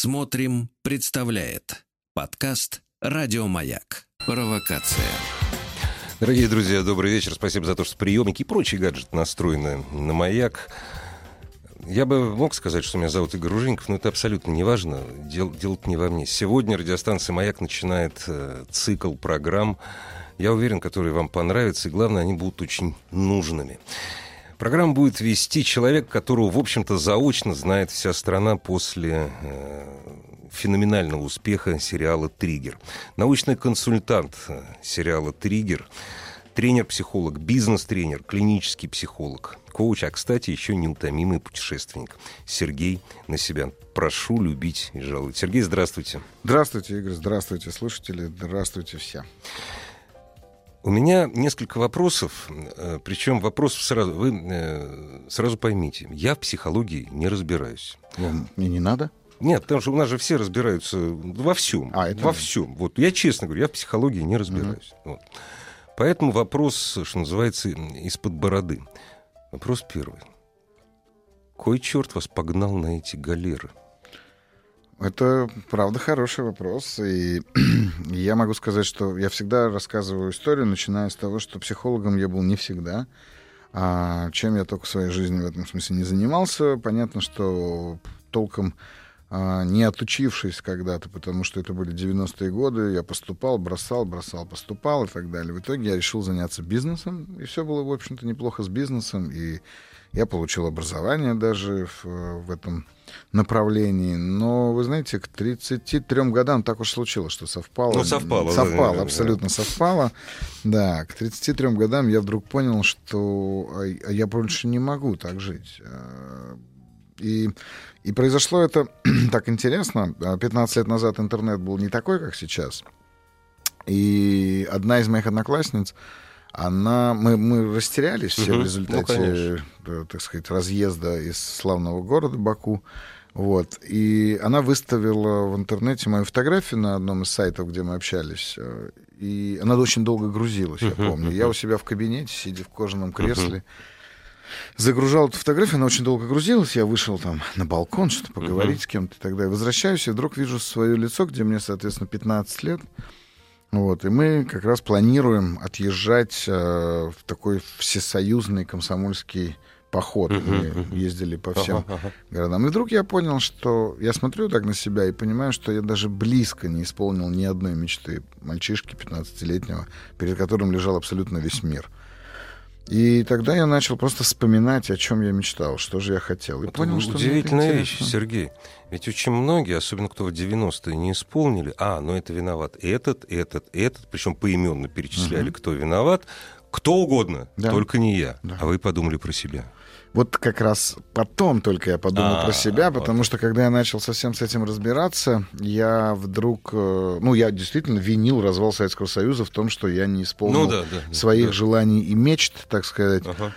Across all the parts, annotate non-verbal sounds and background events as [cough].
Смотрим, представляет подкаст Радиомаяк. Провокация. Дорогие друзья, добрый вечер. Спасибо за то, что приемники и прочие гаджеты настроены на маяк. Я бы мог сказать, что меня зовут Игорь Ружинков, но это абсолютно не важно. Дел, дело не во мне. Сегодня радиостанция «Маяк» начинает э, цикл программ, я уверен, которые вам понравятся, и главное, они будут очень нужными. Программу будет вести человек, которого, в общем-то, заочно знает вся страна после э, феноменального успеха сериала «Триггер». Научный консультант э, сериала «Триггер», тренер-психолог, бизнес-тренер, клинический психолог, коуч, а, кстати, еще неутомимый путешественник. Сергей на себя. Прошу любить и жаловать. Сергей, здравствуйте. Здравствуйте, Игорь, здравствуйте, слушатели, здравствуйте все. У меня несколько вопросов, э, причем вопросов сразу, вы э, сразу поймите, я в психологии не разбираюсь. Мне не надо? Нет, потому что у нас же все разбираются во всем. А, это во всем. Вот я честно говорю, я в психологии не разбираюсь. Угу. Вот. Поэтому вопрос, что называется, из-под бороды. Вопрос первый. Кой черт вас погнал на эти галеры? Это, правда, хороший вопрос. И [clears throat] я могу сказать, что я всегда рассказываю историю, начиная с того, что психологом я был не всегда. А чем я только в своей жизни в этом смысле не занимался. Понятно, что толком а, не отучившись когда-то, потому что это были 90-е годы, я поступал, бросал, бросал, поступал и так далее. В итоге я решил заняться бизнесом, и все было, в общем-то, неплохо с бизнесом, и я получил образование даже в, в этом направлении. Но, вы знаете, к 33 годам так уж случилось, что совпало. Ну, совпало. Совпало, да, абсолютно да. совпало. Да, к 33 годам я вдруг понял, что а, а я больше не могу так жить. А, и, и произошло это [clears throat] так интересно. 15 лет назад интернет был не такой, как сейчас. И одна из моих одноклассниц, она, мы, мы растерялись все угу. в результате, ну, так сказать, разъезда из славного города Баку. Вот. И она выставила в интернете мою фотографию на одном из сайтов, где мы общались. Э, и она очень долго грузилась, я помню. Я у себя в кабинете, сидя в кожаном кресле, загружал эту фотографию, она очень долго грузилась. Я вышел там на балкон, что-то поговорить с кем-то и так далее. Возвращаюсь, и вдруг вижу свое лицо, где мне, соответственно, 15 лет. Вот, и мы как раз планируем отъезжать э, в такой всесоюзный комсомольский поход. Мы ездили по всем городам. И вдруг я понял, что я смотрю так на себя и понимаю, что я даже близко не исполнил ни одной мечты мальчишки 15-летнего, перед которым лежал абсолютно весь мир. И тогда я начал просто вспоминать, о чем я мечтал, что же я хотел. И это понял, что удивительная вещь, Сергей. Ведь очень многие, особенно кто в 90-е не исполнили, а, ну это виноват этот, этот, этот, причем поименно перечисляли, угу. кто виноват, кто угодно, да. только не я. Да. А вы подумали про себя. Вот как раз потом только я подумал А-а-а, про себя, потому вот. что когда я начал совсем с этим разбираться, я вдруг, э, ну, я действительно винил развал Советского Союза в том, что я не исполнил ну, да, да, своих да. желаний и мечт, так сказать. Ага.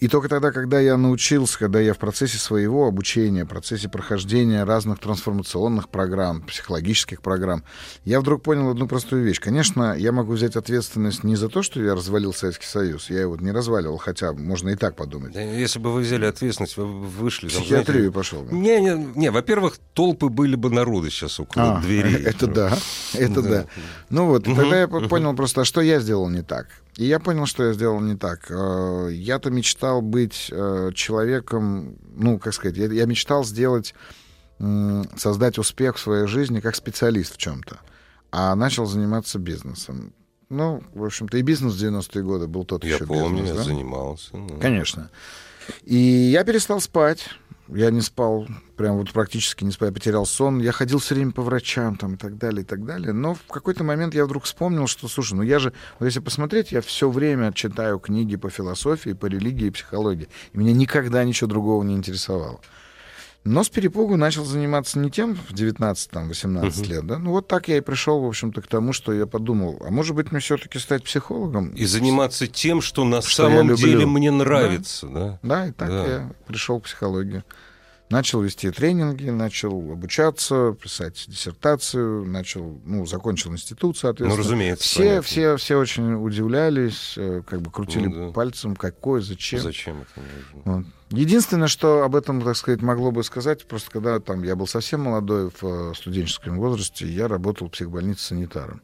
И только тогда, когда я научился, когда я в процессе своего обучения, в процессе прохождения разных трансформационных программ, психологических программ, я вдруг понял одну простую вещь. Конечно, я могу взять ответственность не за то, что я развалил Советский Союз. Я его не разваливал, хотя можно и так подумать. Если бы вы взяли ответственность, вы вышли... В психиатрию знаете, пошел. Бы. Не, не, не, во-первых, толпы были бы народы сейчас около а, дверей. [laughs] Это да, это да. Ну вот, тогда я понял просто, а что я сделал не так. И я понял, что я сделал не так. Э, я-то мечтал быть э, человеком, ну, как сказать, я, я мечтал сделать, создать успех в своей жизни как специалист в чем-то, а начал заниматься бизнесом. Ну, в общем-то, и бизнес в 90-е годы был тот я еще помню, бизнес. Я да? занимался. Ну. Конечно. И я перестал спать. Я не спал, прям вот практически не спал, я потерял сон. Я ходил все время по врачам там и так далее, и так далее. Но в какой-то момент я вдруг вспомнил, что, слушай, ну я же, вот если посмотреть, я все время читаю книги по философии, по религии и психологии. И меня никогда ничего другого не интересовало. Но с перепугу начал заниматься не тем в 19-18 угу. лет, да. Ну вот так я и пришел, в общем-то, к тому, что я подумал, а может быть мне все-таки стать психологом? И заниматься тем, что на что самом деле мне нравится, да? Да, да и так да. я пришел к психологии. Начал вести тренинги, начал обучаться, писать диссертацию, начал, ну, закончил институт, соответственно. Ну, разумеется. Все, понятно. все, все очень удивлялись, э, как бы крутили Ну, да. пальцем, какой, зачем. Зачем это нужно? Вот. Единственное, что об этом, так сказать, могло бы сказать, просто когда там я был совсем молодой в э, студенческом возрасте, я работал в психбольнице санитаром.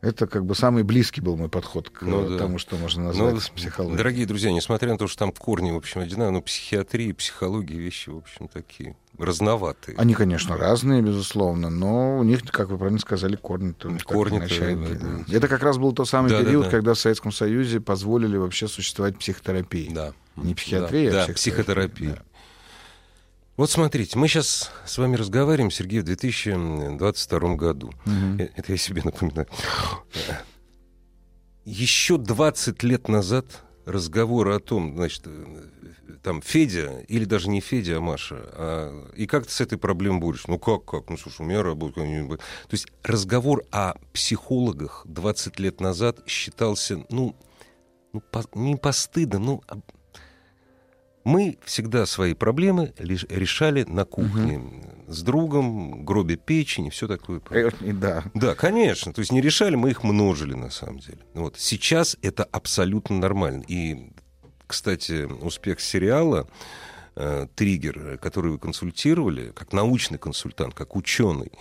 Это как бы самый близкий был мой подход к Ну да. тому, что можно Ну, назвать психологией. Дорогие друзья, несмотря на то, что там корни, в общем, одинаковые, но психиатрия и психология вещи, в общем, такие разноватые. Они, конечно, разные, безусловно, но у них, как вы правильно сказали, корни тоже так иначе одни, да, да. да. Это как раз был тот самый Да, да, период, да. когда в Советском Союзе позволили вообще существовать психотерапии. Да. Не психиатрия, да, а да, психотерапия. Да. Вот смотрите, мы сейчас с вами разговариваем, Сергей, в 2022 году. Э, Это я себе напоминаю. Еще 20 лет назад разговоры о том, значит, э, там Федя, или даже не Федя, а Маша, а, и как ты с этой проблемой борешься? Ну как, как? Ну слушай, у меня работа... То есть разговор о психологах 20 лет назад считался, ну, ну по- не постыдным, ну, а- мы всегда свои проблемы решали на кухне с другом, гробе печени, все такое. Э, и Да. Да, конечно. То есть не решали, мы их множили на самом деле. Вот. Сейчас это абсолютно нормально. И, кстати, успех сериала э, «Триггер», который вы консультировали, как научный консультант, как ученый,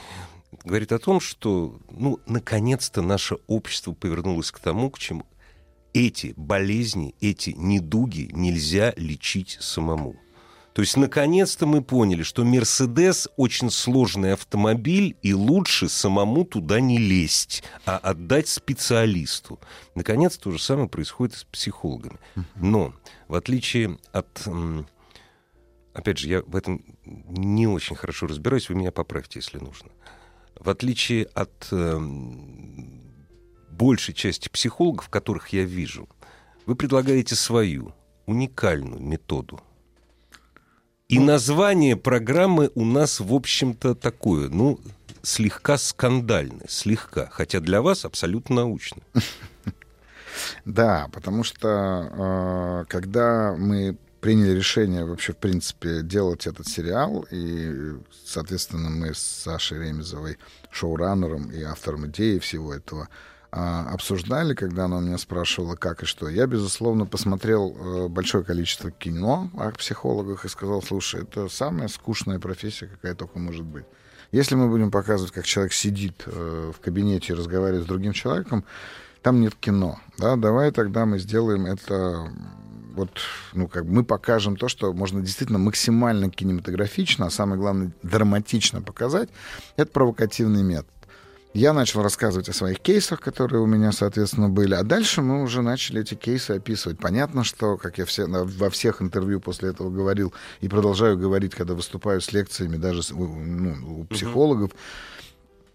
говорит о том, что, ну, наконец-то наше общество повернулось к тому, к чему эти болезни, эти недуги нельзя лечить самому. То есть, наконец-то мы поняли, что Мерседес очень сложный автомобиль, и лучше самому туда не лезть, а отдать специалисту. Наконец, то же самое происходит с психологами. Но, в отличие от... Опять же, я в этом не очень хорошо разбираюсь, вы меня поправьте, если нужно. В отличие от эм, большей части психологов, которых я вижу, вы предлагаете свою уникальную методу. И название программы у нас, в общем-то, такое, ну, слегка скандальное, слегка, хотя для вас абсолютно научно. [laughs] Да, потому что э, когда мы приняли решение вообще, в принципе, делать этот сериал, и, соответственно, мы с Сашей Ремезовой, шоураннером и автором идеи всего этого, обсуждали, когда она меня спрашивала, как и что. Я, безусловно, посмотрел э, большое количество кино о психологах и сказал, слушай, это самая скучная профессия, какая только может быть. Если мы будем показывать, как человек сидит э, в кабинете и разговаривает с другим человеком, там нет кино. Да? Давай тогда мы сделаем это вот, ну, как мы покажем то, что можно действительно максимально кинематографично, а самое главное, драматично показать. Это провокативный метод. Я начал рассказывать о своих кейсах, которые у меня, соответственно, были. А дальше мы уже начали эти кейсы описывать. Понятно, что, как я все, во всех интервью после этого говорил и продолжаю говорить, когда выступаю с лекциями даже ну, у психологов,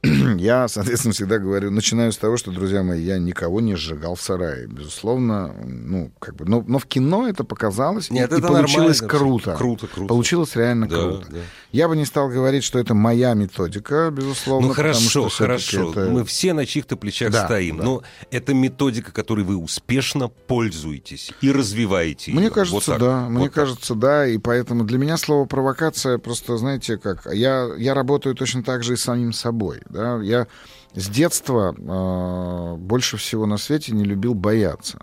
[clears throat] я, соответственно, всегда говорю, начинаю с того, что, друзья мои, я никого не сжигал в сарае. Безусловно, ну, как бы, но, но в кино это показалось, и- Нет, и, это получилось нормально, круто. Круто, круто. Получилось реально Да, круто. да. Я бы не стал говорить, что это моя методика, безусловно. Ну хорошо, хорошо. это- Мы все на чьих-то плечах Да, стоим. да. Но это методика, которой вы успешно пользуетесь и развиваете. Мне её. кажется, Вот так, да. вот Мне так. кажется, да. И поэтому для меня слово провокация просто, знаете, как я, я работаю точно так же и с самим собой. Да? Я с детства э, больше всего на свете не любил бояться.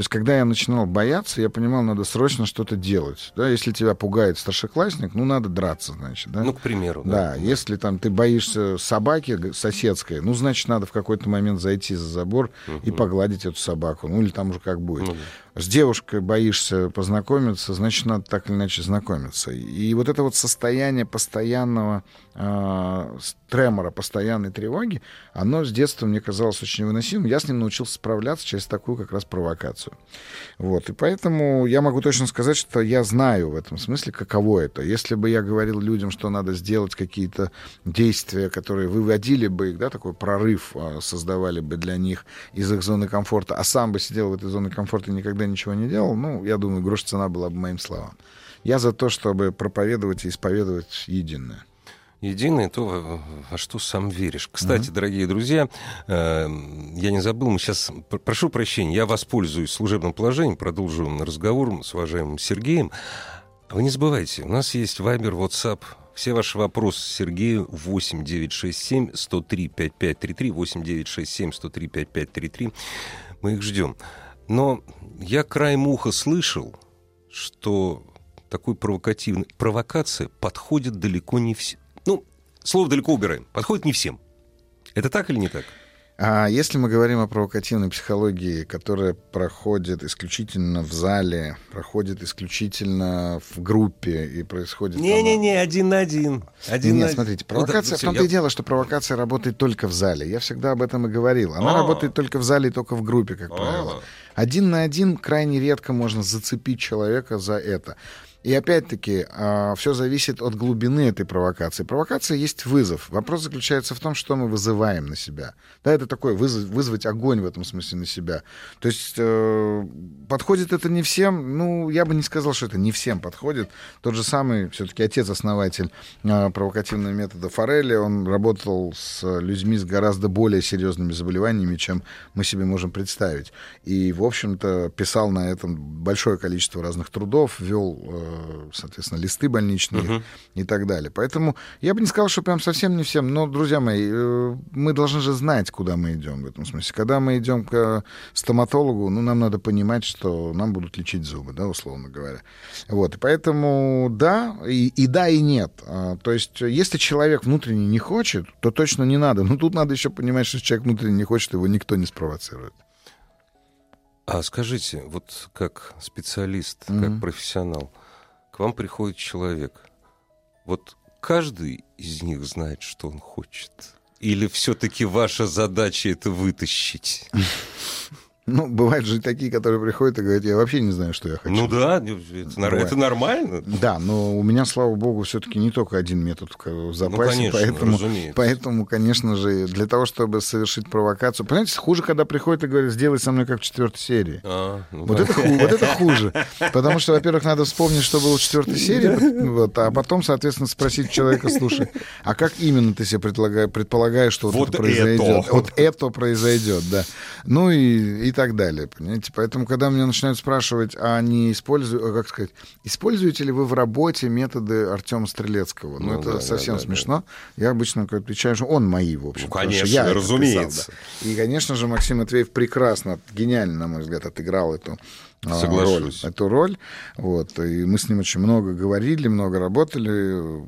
То есть, когда я начинал бояться, я понимал, надо срочно что-то делать. Да? Если тебя пугает старшеклассник, ну, надо драться, значит. Да? Ну, к примеру. Да, если там ты боишься собаки соседской, ну, значит, надо в какой-то момент зайти за забор и погладить эту собаку. Ну, или там уже как будет. Ну да. С девушкой боишься познакомиться, значит, надо так или иначе знакомиться. И вот это вот состояние постоянного э, тремора, постоянной тревоги, оно с детства мне казалось очень невыносимым. Я с ним научился справляться через такую как раз провокацию. Вот. И поэтому я могу точно сказать, что я знаю в этом смысле, каково это. Если бы я говорил людям, что надо сделать какие-то действия, которые выводили бы их, да, такой прорыв а, создавали бы для них из их зоны комфорта, а сам бы сидел в этой зоне комфорта и никогда ничего не делал, ну, я думаю, грош цена была бы моим словам. Я за то, чтобы проповедовать и исповедовать единое. Единое то, во, что сам веришь. Кстати, дорогие друзья, э, я не забыл, мы сейчас, пр- прошу прощения, я воспользуюсь служебным положением, продолжу разговор с уважаемым Сергеем. А вы не забывайте, у нас есть Вайбер, WhatsApp. Все ваши вопросы Сергею 8 967 103 5533 8 967 103 5533. Мы их ждем. Но я краем уха слышал, что такой провокативной провокация подходит далеко не всем. Ну, слово далеко убираем. Подходит не всем. Это так или не так? А если мы говорим о провокативной психологии, которая проходит исключительно в зале, проходит исключительно в группе и происходит... Не-не-не, один на один. один Нет, на... смотрите, провокация, Ну, да, в том-то я- и дело, что провокация работает только в зале. Я всегда об этом и говорил. Она А. работает только в зале и только в группе, как А. правило. Один на один крайне редко можно зацепить человека за это. И опять-таки, все зависит от глубины этой провокации. Провокация есть вызов. Вопрос заключается в том, что мы вызываем на себя. Да, это вызов- вызвать огонь в этом смысле на себя. То есть э, подходит это не всем. Ну, я бы не сказал, что это не всем подходит. Тот же самый, все-таки отец-основатель э, провокативного метода Форелли, он работал с людьми с гораздо более серьезными заболеваниями, чем мы себе можем представить. И, в общем-то, писал на этом большое количество разных трудов, вел, э, соответственно, листы больничные Мгм. и так далее. Поэтому я бы не сказал, что прям совсем не всем, но, друзья мои, э, мы должны же знать, куда мы идем в этом смысле. Когда мы идем к э, стоматологу, ну, нам надо понимать, что нам будут лечить зубы, да, условно говоря. Вот, и поэтому да, и, и да, и нет. А, То есть, если человек внутренне не хочет, то точно не надо. Но тут надо еще понимать, что человек внутренне не хочет, его никто не спровоцирует. А скажите, вот как специалист, Мгм. как профессионал, к вам приходит человек. Вот каждый из них знает, что он хочет. Или все-таки ваша задача это вытащить? Ну, бывают же такие, которые приходят и говорят, я вообще не знаю, что я хочу. Ну да, это, нар- Бывает. это нормально. Да, но у меня, слава богу, все-таки не только один метод в запасе, Ну, конечно, поэтому, разумеется. поэтому, конечно же, для того, чтобы совершить провокацию, понимаете, хуже, когда приходят и говорят, сделай со мной как в четвертой серии. А, ну Вот да. это, вот это хуже. Потому что, во-первых, надо вспомнить, что было в четвертой серии, вот, а потом, соответственно, спросить человека, слушай, а как именно ты себе предполага- предполагаешь, что вот, Вот это произойдет? это. Вот это произойдет, да. Ну и, и так далее, понимаете? Поэтому, когда меня начинают спрашивать, а не использую, как сказать, используете ли вы в работе методы Артема Стрелецкого? Ну, Ну это да, совсем да, да, смешно. Я обычно отвечаю, что он мои, в общем. Ну, конечно, я разумеется. писал, да. И, конечно же, Максим Матвеев прекрасно, гениально, на мой взгляд, отыграл эту а, Соглашусь. роль, эту роль. Вот. И мы с ним очень много говорили, много работали,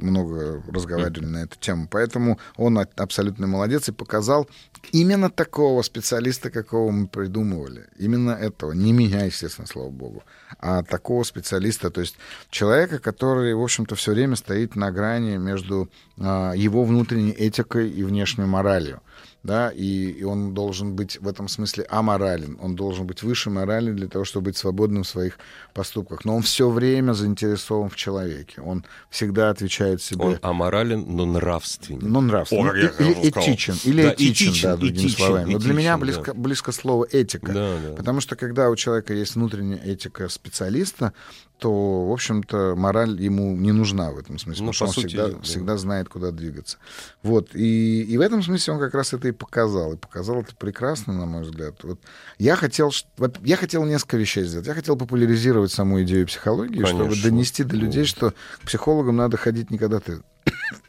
много разговаривали на эту тему. Поэтому он а- абсолютно молодец и показал именно такого специалиста, какого мы придумывали. Именно этого. Не меня, естественно, слава богу, а такого специалиста, то есть человека, который, в общем-то, все время стоит на грани между а, его внутренней этикой и внешней моралью да, и, и он должен быть в этом смысле аморален, он должен быть выше морали для того, чтобы быть свободным в своих поступках. Но он все время заинтересован в человеке, он всегда отвечает себе. Он аморален, но нравственен. Ну, нравственно. О, хорошо сказал. этичен. Или Да, этичен, этичен, да, другими этичен, словами. Вот для меня этичен, да. близко, близко слово этика. Да, да. Потому что когда у человека есть внутренняя этика специалиста, то, в общем-то, мораль ему не нужна в этом смысле, Ну, потому что он сути, всегда, да. всегда знает, куда двигаться. Вот. И, и в этом смысле он как раз это и показал. И показал это прекрасно, на мой взгляд. Вот. Я, хотел, я хотел несколько вещей сделать. Я хотел популяризировать саму идею психологии, чтобы Конечно. донести до людей, что к психологам надо ходить не когда ты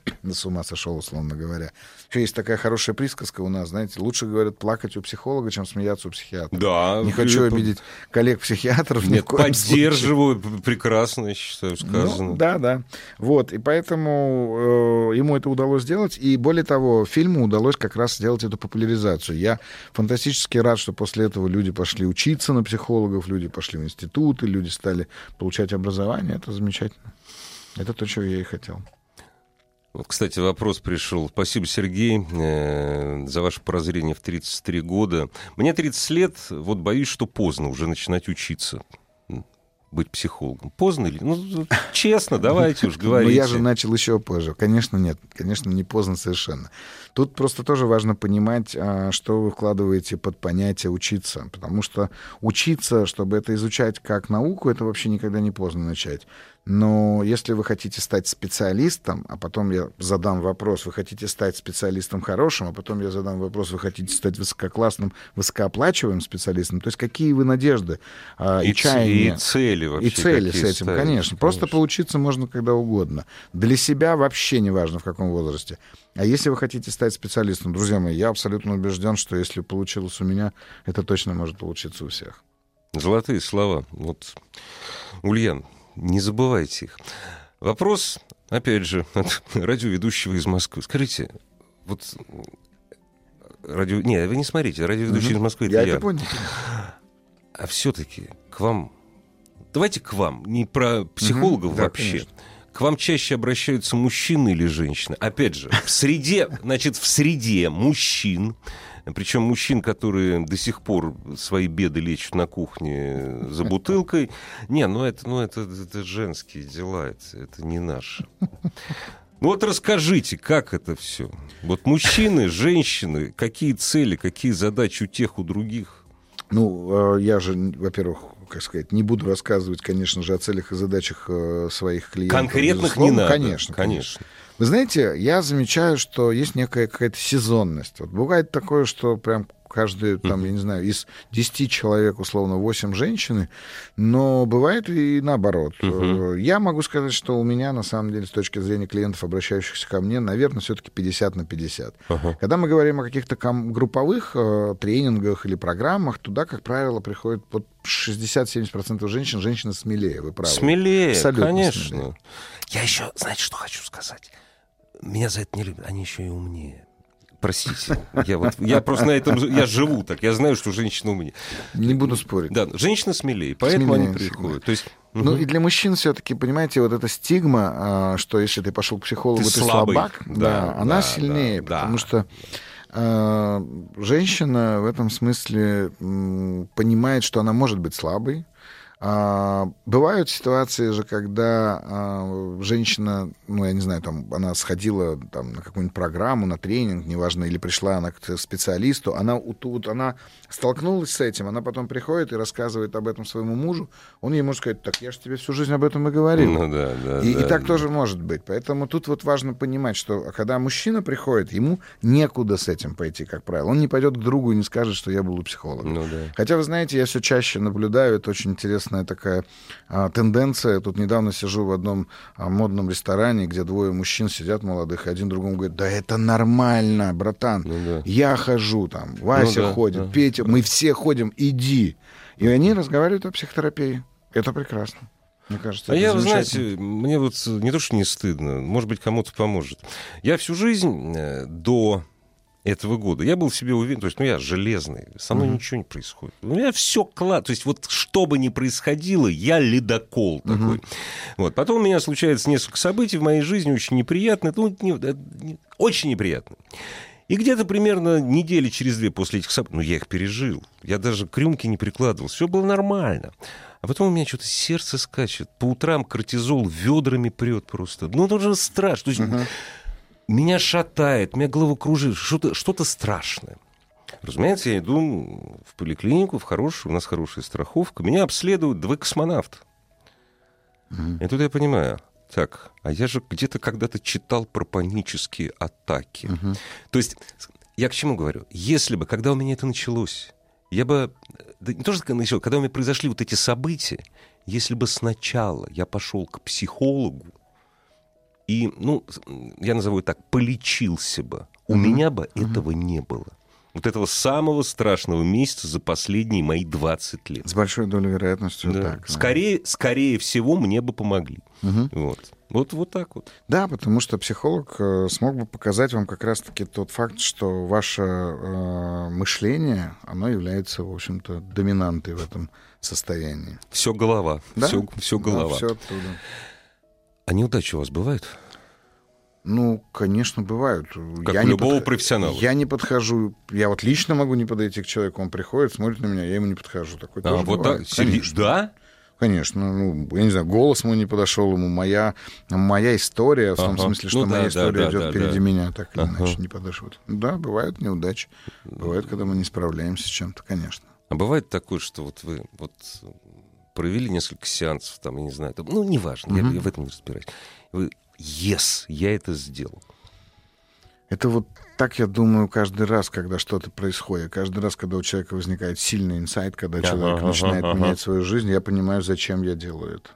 [coughs] с ума сошел, условно говоря. Еще есть такая хорошая присказка у нас, знаете, лучше, говорят, плакать у психолога, чем смеяться у психиатра. Да. Не хочу э, обидеть коллег-психиатров. Нет, случае. поддерживаю, п- прекрасно, я считаю, сказано. Ну, да, да. Вот, и поэтому э, ему это удалось сделать. И более того, фильму удалось как раз сделать эту популяризацию. Я фантастически рад, что после этого люди пошли учиться на психологов, люди пошли в институты, люди стали получать образование. Это замечательно. Это то, чего я и хотел. Вот, кстати, вопрос пришел. Спасибо, Сергей, э, за ваше прозрение в 33 года. Мне 30 лет, вот боюсь, что поздно уже начинать учиться быть психологом. Поздно или? Ну, честно, давайте уж [laughs] Но говорите. я же начал еще позже. Конечно, нет. Конечно, не поздно совершенно. Тут просто тоже важно понимать, а, что вы вкладываете под понятие учиться. Потому что учиться, чтобы это изучать как науку, это вообще никогда не поздно начать. Но если вы хотите стать специалистом, а потом я задам вопрос, вы хотите стать специалистом хорошим, а потом я задам вопрос, вы хотите стать высококлассным, высокооплачиваемым специалистом, то есть какие вы надежды а, и, и чаяния. И цели вообще. И цели с этим, ставишь, конечно. Просто поучиться можно когда угодно. Для себя вообще не важно, в каком возрасте. А если вы хотите стать специалистом, друзья мои, я абсолютно убежден, что если получилось у меня, это точно может получиться у всех. Золотые слова. Вот, Ульян, не забывайте их. Вопрос, опять же, от радиоведущего из Москвы. Скажите, вот радио... Не, вы не смотрите, радиоведущий угу. из Москвы это я. Я это понял. А все-таки к вам... Давайте к вам, не про психологов угу, вообще. Да, к вам чаще обращаются мужчины или женщины? Опять же, в среде, [laughs] значит, в среде мужчин причем мужчин, которые до сих пор свои беды лечат на кухне за бутылкой. Не, ну это, ну это, это женские дела, это, это не наше. Ну вот расскажите, как это все? Вот мужчины, женщины, какие цели, какие задачи у тех, у других? Ну, э, я же, во-первых, как сказать, не буду рассказывать, конечно же, о целях и задачах э, своих клиентов. Конкретных безусловно. не надо. Конечно, конечно. конечно. Вы знаете, я замечаю, что есть некая какая-то сезонность. Вот бывает такое, что прям каждый, там, я не знаю, из 10 человек, условно, 8 женщины, но бывает и наоборот. Uh-huh. Я могу сказать, что у меня, на самом деле, с точки зрения клиентов, обращающихся ко мне, наверное, все-таки 50 на 50. Uh-huh. Когда мы говорим о каких-то групповых э, тренингах или программах, туда, как правило, приходит вот 60-70% женщин, женщины смелее, вы правы. Смелее, Абсолютно конечно. Смелее. Я еще, знаете, что хочу сказать? Меня за это не любят, они еще и умнее. Простите, я вот я просто на этом я живу так, я знаю, что женщина умнее. Не буду спорить. Да, женщина смелее, поэтому смелее, они приходят. То есть ну угу. и для мужчин все-таки, понимаете, вот эта стигма, а, что если ты пошел к психологу, ты, ты слабак, да, да, она да, сильнее, да, потому да. что э, женщина в этом смысле м, понимает, что она может быть слабой, а, бывают ситуации же, когда а, женщина, ну, я не знаю, там, она сходила там, на какую-нибудь программу, на тренинг, неважно, или пришла она к специалисту, она, вот, она столкнулась с этим, она потом приходит и рассказывает об этом своему мужу, он ей может сказать, так я же тебе всю жизнь об этом и говорил. Ну, да, да, и, да, и так да. тоже может быть. Поэтому тут вот важно понимать, что когда мужчина приходит, ему некуда с этим пойти, как правило. Он не пойдет к другу и не скажет, что я был у психолога. Ну, да. Хотя, вы знаете, я все чаще наблюдаю, это очень интересно интересная такая а, тенденция. Тут недавно сижу в одном а, модном ресторане, где двое мужчин сидят молодых, и один другому говорит, да это нормально, братан, ну, да. я хожу там, Вася ну, да, ходит, да, Петя, мы все ходим, иди. И они разговаривают о психотерапии. Это прекрасно. Мне кажется, а я, знаете, мне вот не то, что не стыдно, может быть, кому-то поможет. Я всю жизнь э, до этого года. Я был в себе уверен, то есть, ну, я железный, со мной uh-huh. ничего не происходит. У меня все клад, то есть, вот что бы ни происходило, я ледокол uh-huh. такой. Вот. Потом у меня случается несколько событий в моей жизни очень неприятные, ну, не, не, очень неприятные. И где-то примерно недели через две после этих событий, ну, я их пережил, я даже к рюмке не прикладывал, все было нормально. А потом у меня что-то сердце скачет, по утрам кортизол ведрами прет просто. Ну, это уже страшно. То есть, uh-huh меня шатает, меня головокружит, что-то что страшное. Разумеется, я иду в поликлинику, в хорошую, у нас хорошая страховка. Меня обследуют два космонавта. Mm-hmm. И тут я понимаю, так, а я же где-то когда-то читал про панические атаки. Mm-hmm. То есть, я к чему говорю? Если бы, когда у меня это началось, я бы, да не то, что начал, когда у меня произошли вот эти события, если бы сначала я пошел к психологу, и, ну, я назову это так, полечился бы, у uh-huh. меня бы uh-huh. этого не было. Вот этого самого страшного месяца за последние мои 20 лет. С большой долей вероятности да. так. Скорее, да. скорее всего, мне бы помогли. Угу. Вот. Вот, вот так вот. Да, потому что психолог э, смог бы показать вам как раз-таки тот факт, что ваше э, мышление, оно является, в общем-то, доминантой в этом состоянии. Все голова. Да? Все, все голова. Да, все оттуда. А неудачи у вас бывают? Ну, конечно, бывают. Как я у любого под... профессионала. Я не подхожу. Я вот лично могу не подойти к человеку. Он приходит, смотрит на меня, я ему не подхожу. Такой а, тоже вот бывает. так? Конечно. Да? Конечно, ну, я не знаю, голос мой не подошел ему, моя, моя история, в том ага. смысле, что ну, моя да, история да, идет да, впереди да. меня, так или ага. иначе не подошел. Да, бывают неудачи, бывает, когда мы не справляемся с чем-то, конечно. А бывает такое, что вот вы вот провели несколько сеансов, там, я не знаю, там, ну, неважно, mm-hmm. я, я в этом не разбираюсь. Вы, yes, я это сделал. Это вот так, я думаю, каждый раз, когда что-то происходит, каждый раз, когда у человека возникает сильный инсайт, когда человек ага, начинает ага, менять свою жизнь, я понимаю, зачем я делаю это.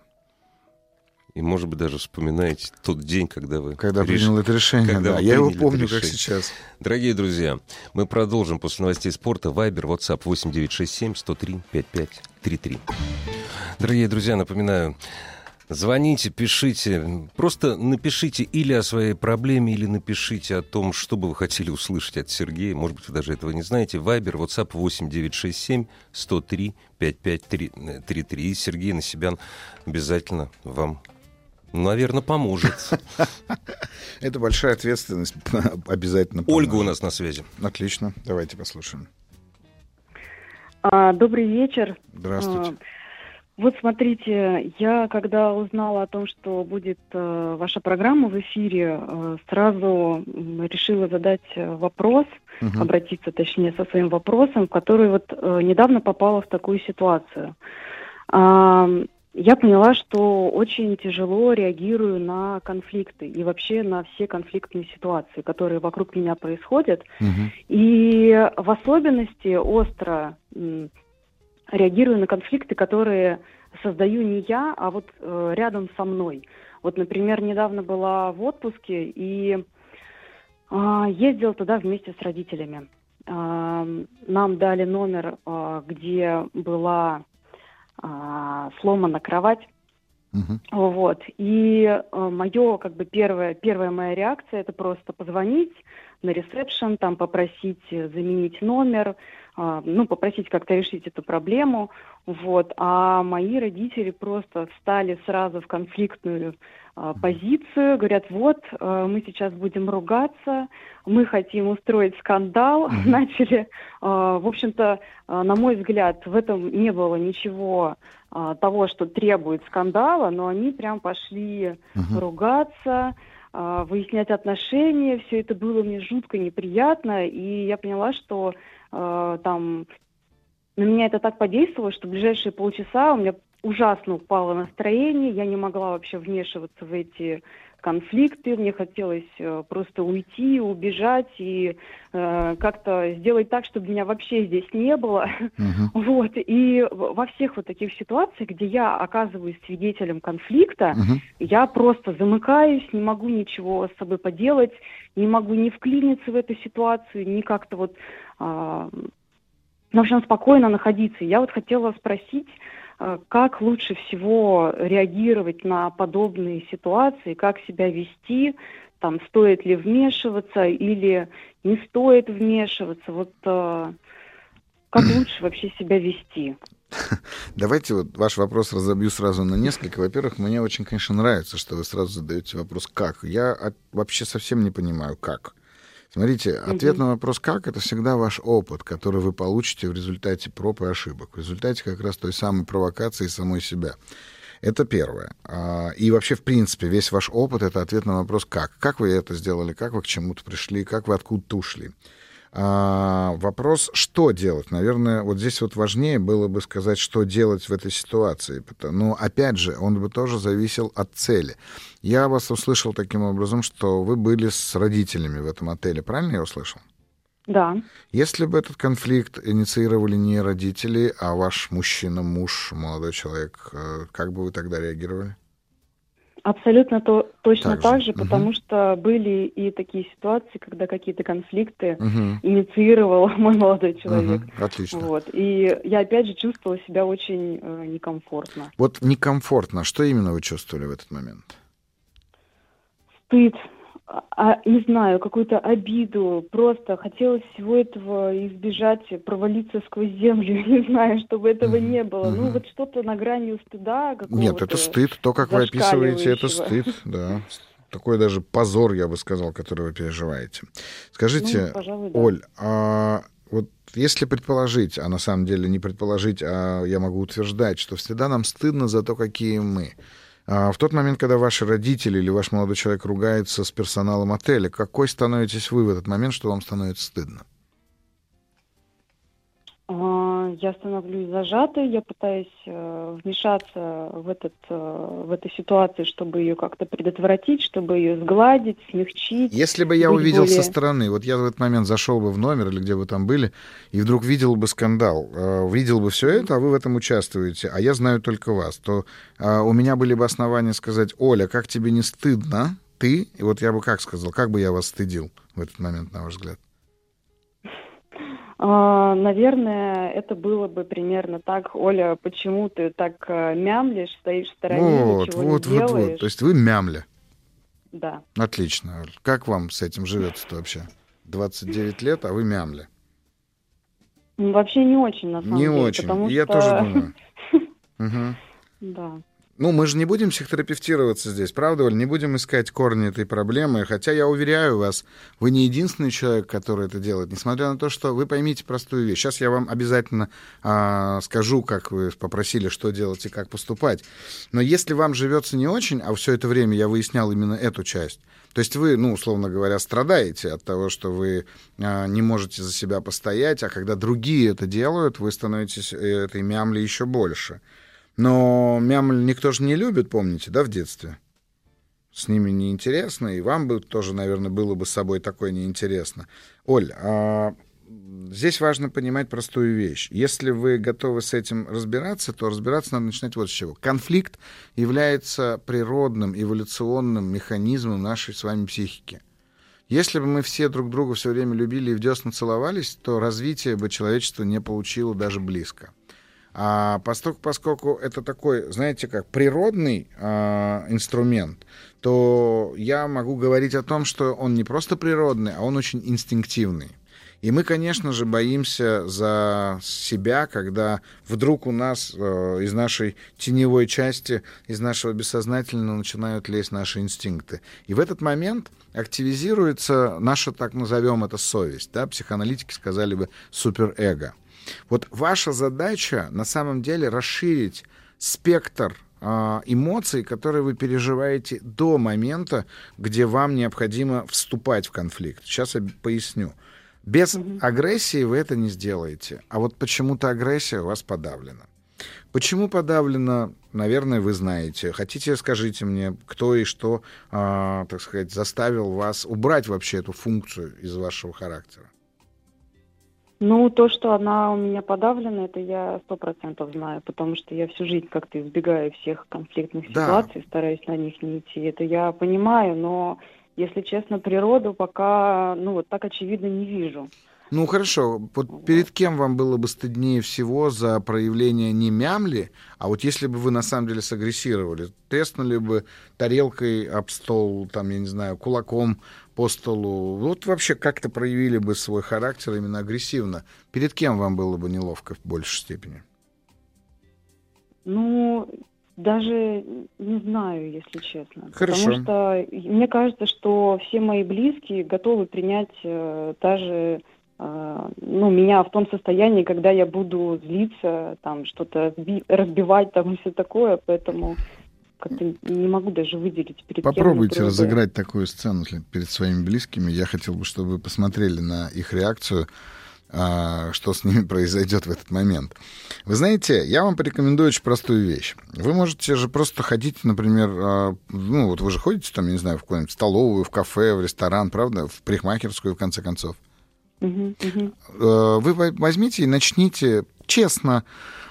И, может быть, даже вспоминаете тот день, когда вы... Когда реш... принял это решение, когда да. Я его помню, как сейчас. Дорогие друзья, мы продолжим после новостей спорта. Вайбер, WhatsApp 8967 103 5533. Дорогие друзья, напоминаю, Звоните, пишите. Просто напишите или о своей проблеме, или напишите о том, что бы вы хотели услышать от Сергея. Может быть, вы даже этого не знаете. Вайбер, WhatsApp 8967 103 5533. И Сергей Насибян обязательно вам наверное, поможет. [laughs] Это большая ответственность, [laughs] обязательно. Ольга у нас на связи. Отлично, давайте послушаем. А, добрый вечер. Здравствуйте. А, вот смотрите, я когда узнала о том, что будет э, ваша программа в эфире, э, сразу решила задать э, вопрос, угу. обратиться точнее со своим вопросом, в который вот э, недавно попала в такую ситуацию. Э, я поняла, что очень тяжело реагирую на конфликты и вообще на все конфликтные ситуации, которые вокруг меня происходят. Угу. И в особенности остро реагирую на конфликты, которые создаю не я, а вот э, рядом со мной. Вот, например, недавно была в отпуске и э, ездила туда вместе с родителями. Э, нам дали номер, э, где была э, сломана кровать. Uh-huh. Вот. И э, мое, как бы, первая, первая моя реакция это просто позвонить на ресепшн, там попросить заменить номер, а, ну, попросить как-то решить эту проблему, вот, а мои родители просто встали сразу в конфликтную а, позицию, говорят, вот, а, мы сейчас будем ругаться, мы хотим устроить скандал, [laughs] начали, а, в общем-то, а, на мой взгляд, в этом не было ничего а, того, что требует скандала, но они прям пошли ругаться, а, выяснять отношения, все это было мне жутко неприятно, и я поняла, что э, там на меня это так подействовало, что в ближайшие полчаса у меня ужасно упало настроение, я не могла вообще вмешиваться в эти конфликты, мне хотелось э, просто уйти, убежать и э, как-то сделать так, чтобы меня вообще здесь не было. Uh-huh. [laughs] Вот. И во всех вот таких ситуациях, где я оказываюсь свидетелем конфликта, uh-huh. я просто замыкаюсь, не могу ничего с собой поделать, не могу ни вклиниться в эту ситуацию, ни как-то вот, э, в общем, спокойно находиться. Я вот хотела спросить, Э, как лучше всего реагировать на подобные ситуации, как себя вести, там, стоит ли вмешиваться или не стоит вмешиваться, вот э, как [clears throat] лучше вообще себя вести. Давайте вот ваш вопрос разобью сразу на несколько. Во-первых, мне очень, конечно, нравится, что вы сразу задаете вопрос «как?». Я вообще совсем не понимаю «как?». Смотрите, ответ на вопрос «как» — это всегда ваш опыт, который вы получите в результате проб и ошибок, в результате как раз той самой провокации самой себя. Это первое. А, и вообще, в принципе, весь ваш опыт — это ответ на вопрос «как?». Как вы это сделали, как вы к чему-то пришли, как вы откуда-то ушли. А, вопрос, что делать? Наверное, вот здесь вот важнее было бы сказать, что делать в этой ситуации. Но, опять же, он бы тоже зависел от цели. Я вас услышал таким образом, что вы были с родителями в этом отеле. Правильно я услышал? Да. Если бы этот конфликт инициировали не родители, а ваш мужчина, муж, молодой человек, э, как бы вы тогда реагировали? Абсолютно то, точно так, так же, угу. потому что были и такие ситуации, когда какие-то конфликты угу. инициировал [laughs] мой молодой человек. Угу. Отлично. Вот. И я опять же чувствовала себя очень э, некомфортно. Вот некомфортно. Что именно вы чувствовали в этот момент? Стыд, а, не знаю, какую-то обиду, просто хотелось всего этого избежать, провалиться сквозь землю, [laughs] не знаю, чтобы этого не было. Ну, вот что-то на грани стыда какого-то. Нет, это стыд, то, как вы описываете, это стыд, да. Такой даже позор, я бы сказал, который вы переживаете. Скажите, ну, пожалуй, да. Оль, а вот если предположить, а на самом деле не предположить, а я могу утверждать, что всегда нам стыдно за то, какие мы. А в тот момент, когда ваши родители или ваш молодой человек ругается с персоналом отеля, какой становитесь вы в этот момент, что вам становится стыдно? Я становлюсь зажатой, я пытаюсь э, вмешаться в, этот, э, в этой ситуации, чтобы ее как-то предотвратить, чтобы ее сгладить, смягчить. Если бы я увидел более... со стороны, вот я в этот момент зашел бы в номер или где вы там были, и вдруг видел бы скандал, э, видел бы все это, а вы в этом участвуете, а я знаю только вас, то у меня были бы основания сказать, Оля, как тебе не стыдно, ты, и вот я бы как сказал, как бы я вас стыдил в этот момент, на ваш взгляд? А, наверное, это было бы примерно так. Оля, почему ты так э, мямлишь, стоишь в стороне, вот, ничего вот, не вот, делаешь? Вот. То есть вы мямля? Да. Отлично. Как вам с этим живется вообще? 29 лет, а вы мямля. Вообще не очень, на самом не деле. Не очень. Я что... тоже думаю. [laughs] Да. Ну, мы же не будем психотерапевтироваться здесь, правда, Оль? Не будем искать корни этой проблемы. Хотя я уверяю вас, вы не единственный человек, который это делает. Несмотря на то, что вы поймите простую вещь. Сейчас я вам обязательно а, скажу, как вы попросили, что делать и как поступать. Но если вам живется не очень, а все это время я выяснял именно эту часть, то есть вы, ну, условно говоря, страдаете от того, что вы а, не можете за себя постоять, а когда другие это делают, вы становитесь э, этой мямли еще больше. Но мямль никто же не любит, помните, да, в детстве? С ними неинтересно, и вам бы тоже, наверное, было бы с собой такое неинтересно. Оль, а здесь важно понимать простую вещь. Если вы готовы с этим разбираться, то разбираться надо начинать вот с чего. Конфликт является природным эволюционным механизмом нашей с вами психики. Если бы мы все друг друга все время любили и в десна целовались, то развитие бы человечество не получило даже близко. А поскольку, поскольку это такой, знаете, как природный а, инструмент, то я могу говорить о том, что он не просто природный, а он очень инстинктивный. И мы, конечно же, боимся за себя, когда вдруг у нас э, из нашей теневой части, из нашего бессознательного начинают лезть наши инстинкты. И в этот момент активизируется наша, так назовем это, совесть. Да? Психоаналитики сказали бы суперэго. Вот ваша задача на самом деле расширить спектр э, эмоций, которые вы переживаете до момента, где вам необходимо вступать в конфликт. Сейчас я поясню. Без mm-hmm. агрессии вы это не сделаете. А вот почему-то агрессия у вас подавлена. Почему подавлена, наверное, вы знаете. Хотите, скажите мне, кто и что, э, так сказать, заставил вас убрать вообще эту функцию из вашего характера? Ну, то, что она у меня подавлена, это я сто процентов знаю, потому что я всю жизнь как-то избегаю всех конфликтных да. ситуаций, стараюсь на них не идти. Это я понимаю, но, если честно, природу пока, ну, вот так очевидно не вижу. Ну хорошо, вот перед кем вам было бы стыднее всего за проявление не мямли, а вот если бы вы на самом деле сагрессировали, треснули бы тарелкой об стол, там, я не знаю, кулаком по столу, вот вообще как-то проявили бы свой характер именно агрессивно, перед кем вам было бы неловко в большей степени? Ну, даже не знаю, если честно. Хорошо. Потому что мне кажется, что все мои близкие готовы принять э, даже а, ну, меня в том состоянии, когда я буду злиться, там, что-то разбивать, там, [laughs] и все такое, поэтому как-то не могу даже выделить перед Попробуйте разыграть такую сцену перед своими близкими. Я хотел бы, чтобы вы посмотрели на их реакцию, а, что с ними [laughs] произойдет в этот момент. Вы знаете, я вам порекомендую очень простую вещь. Вы можете же просто ходить, например, а, ну вот вы же ходите там, я не знаю, в какую-нибудь столовую, в кафе, в ресторан, правда, в парикмахерскую, в конце концов. Э, вы возьмите и начните честно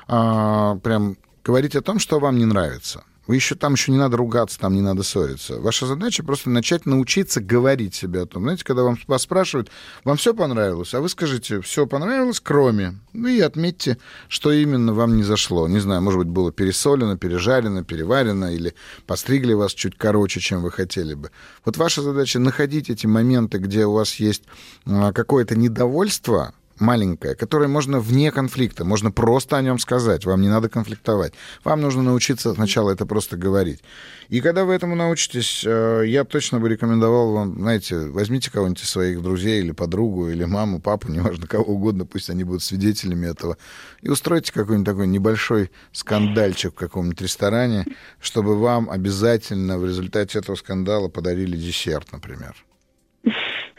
а, прям говорить о том, что вам не нравится. Вы еще там еще не надо ругаться, там не надо ссориться. Ваша задача просто начать научиться говорить себе о том. Знаете, когда вам, вас спрашивают, вам все понравилось, а вы скажите, все понравилось, кроме. Ну и отметьте, что именно вам не зашло. Не знаю, может быть, было пересолено, пережарено, переварено, или постригли вас чуть короче, чем вы хотели бы. Вот ваша задача находить эти моменты, где у вас есть а, какое-то недовольство, маленькое, которое можно вне конфликта, можно просто о нем сказать, вам не надо конфликтовать. Вам нужно научиться сначала это просто говорить. И когда вы этому научитесь, э, я точно бы рекомендовал вам, знаете, возьмите кого-нибудь из своих друзей или подругу, или маму, папу, [laughs] неважно, кого угодно, пусть они будут свидетелями этого, и устройте какой-нибудь такой небольшой скандальчик в каком-нибудь ресторане, чтобы вам обязательно в результате этого скандала подарили десерт, например.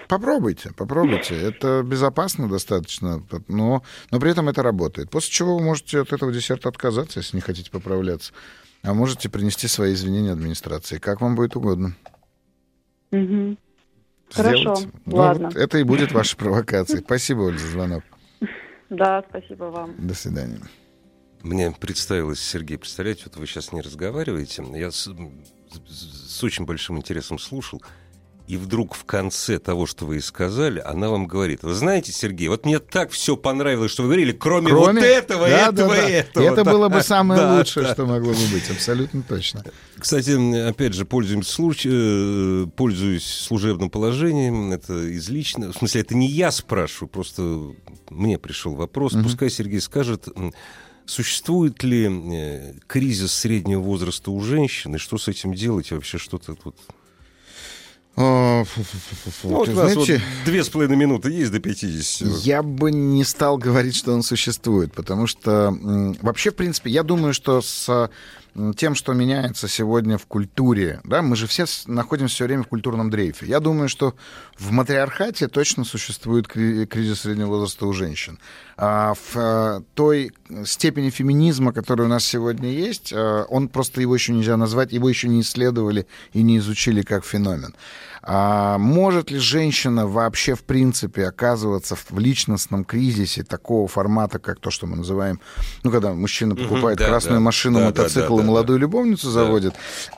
Попробуйте, попробуйте. Это безопасно достаточно, но, но при этом это работает. После чего вы можете от этого десерта отказаться, если не хотите поправляться. А можете принести свои извинения администрации, как вам будет угодно. Угу. Хорошо, ну, ладно. Вот это и будет ваша провокация. Спасибо, Оль, за звонок. [laughs] Да, спасибо вам. До свидания. Мне представилось, Сергей, представляете, вот вы сейчас не разговариваете. Я с, с очень большим интересом слушал и вдруг в конце того, что вы сказали, она вам говорит, вы знаете, Сергей, вот мне так все понравилось, что вы говорили, кроме, кроме... вот этого, да, этого, да, да. этого. Это да. было бы самое [laughs] да, лучшее, да. что могло бы быть, абсолютно точно. Кстати, опять же, пользуюсь, случ... Э, пользуюсь служебным положением, это из личного, в смысле, это не я спрашиваю, просто мне пришел вопрос, угу. пускай Сергей скажет, Существует ли э, кризис среднего возраста у женщин, и что с этим делать, вообще что-то тут а, ну, вот у нас знаете, вот две с половиной минуты есть до 50. Я бы не стал говорить, что он существует, потому что вообще, в принципе, я думаю, что с тем, что меняется сегодня в культуре, да, мы же все находимся все время в культурном дрейфе. Я думаю, что в матриархате точно существует кризис среднего возраста у женщин. А в э, той степени феминизма, которая у нас сегодня есть, э, он просто его еще нельзя назвать, его еще не исследовали и не изучили как феномен. А может ли женщина вообще, в принципе, оказываться в личностном кризисе такого формата, как то, что мы называем, ну, когда мужчина покупает да, красную да, машину, да, мотоцикл да, да, и молодую да, любовницу да. заводит?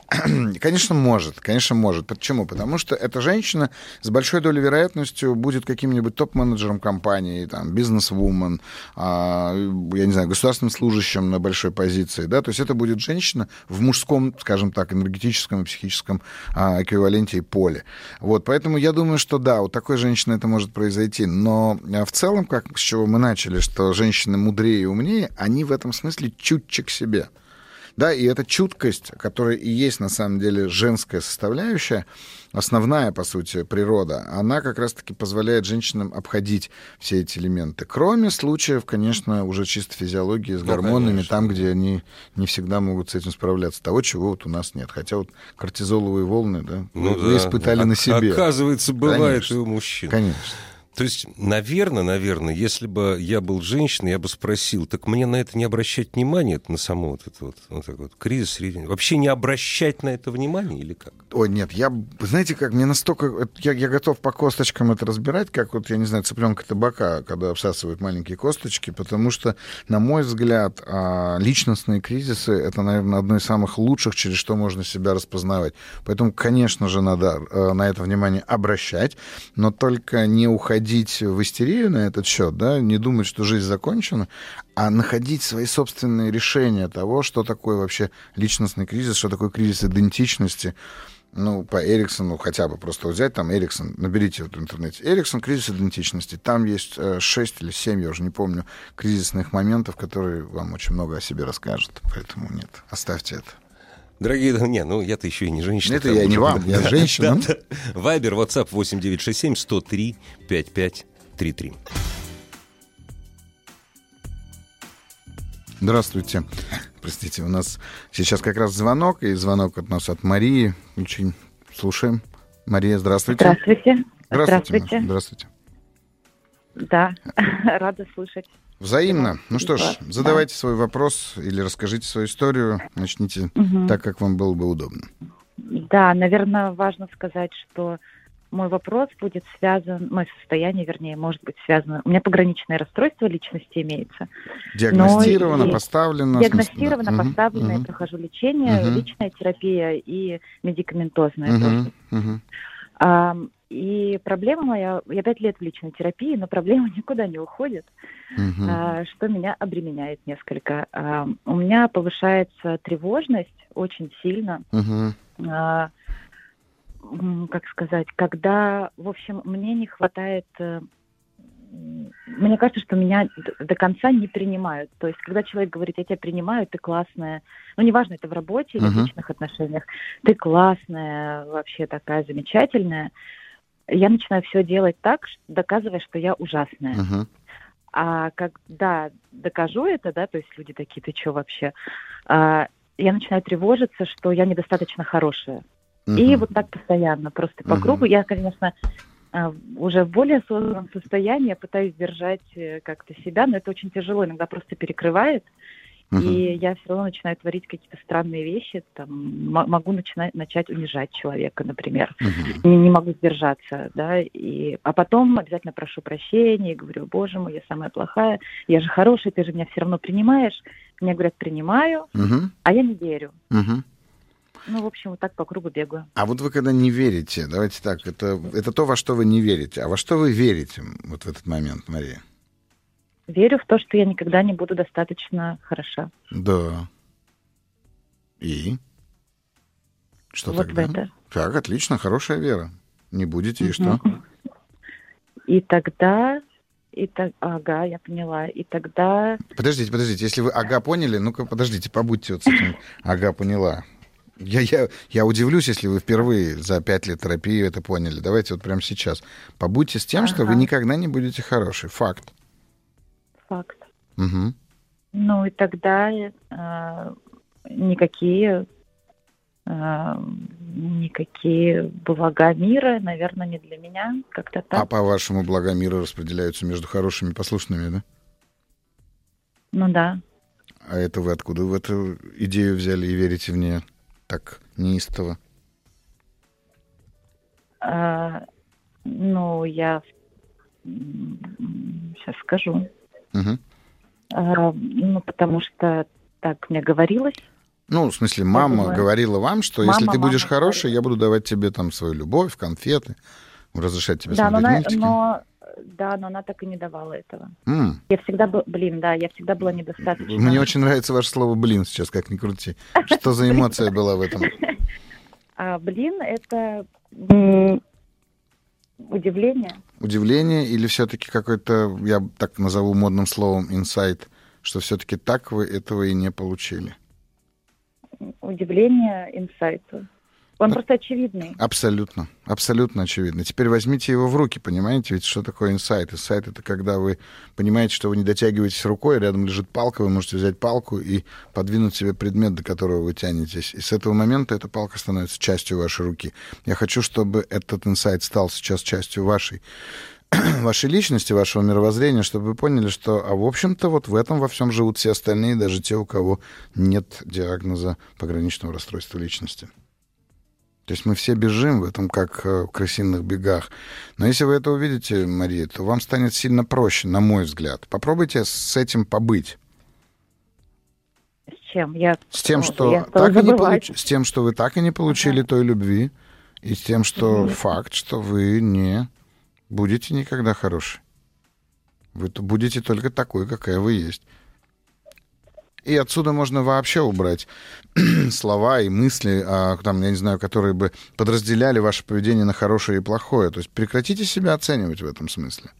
[clears throat] конечно, может, конечно, может. Почему? Потому что эта женщина с большой долей вероятностью будет каким-нибудь топ-менеджером компании, там, бизнес-вумен, а, я не знаю, государственным служащим на большой позиции, да, то есть это будет женщина в мужском, скажем так, энергетическом и психическом а, эквиваленте и поле. Вот, поэтому я думаю, что да, у такой женщины это может произойти. Но э, в целом, как с чего мы начали, что женщины мудрее и умнее, они в этом смысле чутче к себе. Да, и эта чуткость, которая и есть на самом деле женская составляющая, основная, по сути, природа, она как раз-таки позволяет женщинам обходить все эти элементы. Кроме случаев, конечно, уже чисто физиологии с ну, гормонами, конечно. там, где они не всегда могут с этим справляться. Того, чего вот у нас нет. Хотя вот кортизоловые волны, да, ну, вы, да. испытали а, на себе. Оказывается, бывает конечно. и у мужчин. Конечно. То есть, наверное, наверное, если бы я был женщиной, я бы спросил, так мне на это не обращать внимания, на само вот это вот, вот, вот кризис среднего, вообще не обращать на это внимание или как? Ой, нет, я, знаете как, мне настолько, я, я готов по косточкам это разбирать, как вот, я не знаю, цыпленка табака, когда обсасывают маленькие косточки, потому что, на мой взгляд, а, личностные кризисы — это, наверное, одно из самых лучших, через что можно себя распознавать. Поэтому, конечно же, надо э, на это внимание обращать, но только не уходить впадить в истерию на этот счет, да, не думать, что жизнь закончена, а находить свои собственные решения того, что такое вообще личностный кризис, что такое кризис идентичности, ну, по Эриксону хотя бы просто взять там Эриксон, наберите вот в интернете. Эриксон, кризис идентичности. Там есть э, 6 или 7, я уже не помню, кризисных моментов, которые вам очень много о себе расскажут. Поэтому нет, оставьте это. Дорогие, не, ну я-то еще и не женщина. Это я не вам, я женщина. Вайбер, WhatsApp 8967 103 5533. Здравствуйте. Простите, у нас сейчас как раз звонок, и звонок от нас от Марии. Очень слушаем. Мария, здравствуйте. Здравствуйте. Здравствуйте. Здравствуйте. здравствуйте. Да, [laughs] рада слышать. Взаимно. Ну что ж, задавайте да. свой вопрос или расскажите свою историю. Начните угу. так, как вам было бы удобно. Да, наверное, важно сказать, что мой вопрос будет связан, мое состояние, вернее, может быть связано. У меня пограничное расстройство личности имеется. Диагностировано, и... поставлено. Диагностировано, да. поставлено, угу. я прохожу лечение, угу. личная терапия и медикаментозная угу. тоже. Угу. А, и проблема моя, я пять лет в личной терапии, но проблема [laughs] никуда не уходит, uh-huh. а, что меня обременяет несколько. А, у меня повышается тревожность очень сильно. Uh-huh. А, как сказать, когда, в общем, мне не хватает э, мне кажется, что меня до конца не принимают. То есть, когда человек говорит, я тебя принимаю, ты классная, ну, неважно, это в работе или uh-huh. в личных отношениях, ты классная, вообще такая замечательная, я начинаю все делать так, доказывая, что я ужасная. Uh-huh. А когда докажу это, да, то есть люди такие, ты что вообще, а, я начинаю тревожиться, что я недостаточно хорошая. Uh-huh. И вот так постоянно, просто по uh-huh. кругу. Я, конечно, а, уже в более осознанном состоянии я пытаюсь держать э, как-то себя, но это очень тяжело, иногда просто перекрывает. Uh-huh. И я все равно начинаю творить какие-то странные вещи, там, могу начинать, начать унижать человека, например. Uh-huh. Не, не могу сдержаться, да, и, а потом обязательно прошу прощения и говорю, боже мой, я самая плохая, я же хорошая, ты же меня все равно принимаешь. Мне говорят, принимаю, uh-huh. а я не верю. Uh-huh. Ну, в общем, вот так по кругу бегаю. А вот вы когда не верите, давайте так, это, это то, во что вы не верите. А во что вы верите вот в этот момент, Мария? Верю в то, что я никогда не буду достаточно хороша. Да. И? Что вот тогда? В это. Так, отлично, хорошая вера. Не будете, и что? И тогда и так, ага, я поняла. И тогда... Подождите, подождите, если вы ага поняли, ну-ка, подождите, побудьте вот с этим ага поняла. Я, я, я удивлюсь, если вы впервые за пять лет терапии это поняли. Давайте вот прямо сейчас. Побудьте с тем, ага. что вы никогда не будете хороший. Факт. Факт. Угу. Ну и тогда э, никакие э, никакие блага мира, наверное, не для меня. Как-то так. А по-вашему, блага мира распределяются между хорошими и послушными, да? Ну да. А это вы откуда в эту идею взяли и верите в нее? так неистово? А, ну, я сейчас скажу. Угу. А, ну, потому что так мне говорилось. Ну, в смысле, мама думаю, говорила вам, что мама, если ты будешь хороший, я буду давать тебе там свою любовь, конфеты, разрешать тебе да, смотреть но мультики. Но, да, но она так и не давала этого. Mm. Я всегда была, блин, да, я всегда была недостаточно. Мне очень нравится ваше слово «блин» сейчас, как ни крути. Что за эмоция была в этом? [laughs] А, блин, это удивление. Удивление или все-таки какой-то, я так назову модным словом, инсайт, что все-таки так вы этого и не получили? Удивление инсайту. Он просто очевидный. Абсолютно, абсолютно очевидно. Теперь возьмите его в руки, понимаете? Ведь что такое инсайт? Инсайт — это когда вы понимаете, что вы не дотягиваетесь рукой, рядом лежит палка, вы можете взять палку и подвинуть себе предмет, до которого вы тянетесь. И с этого момента эта палка становится частью вашей руки. Я хочу, чтобы этот инсайт стал сейчас частью вашей [clears throat] вашей личности, вашего мировоззрения, чтобы вы поняли, что, а в общем-то, вот в этом во всем живут все остальные, даже те, у кого нет диагноза пограничного расстройства личности. То есть мы все бежим в этом, как э, в крысиных бегах. Но если вы это увидите, Мария, то вам станет сильно проще, на мой взгляд. Попробуйте с этим побыть. С чем? Я, с тем, что я так и не получ... с тем, что вы так и не получили ага. той любви, и с тем, что угу. факт, что вы не будете никогда хороший. Вы будете только такой, какая вы есть. И отсюда можно вообще убрать [clears throat] слова и мысли, а, там, я не знаю, которые бы подразделяли ваше поведение на хорошее и плохое. То есть прекратите себя оценивать в этом смысле.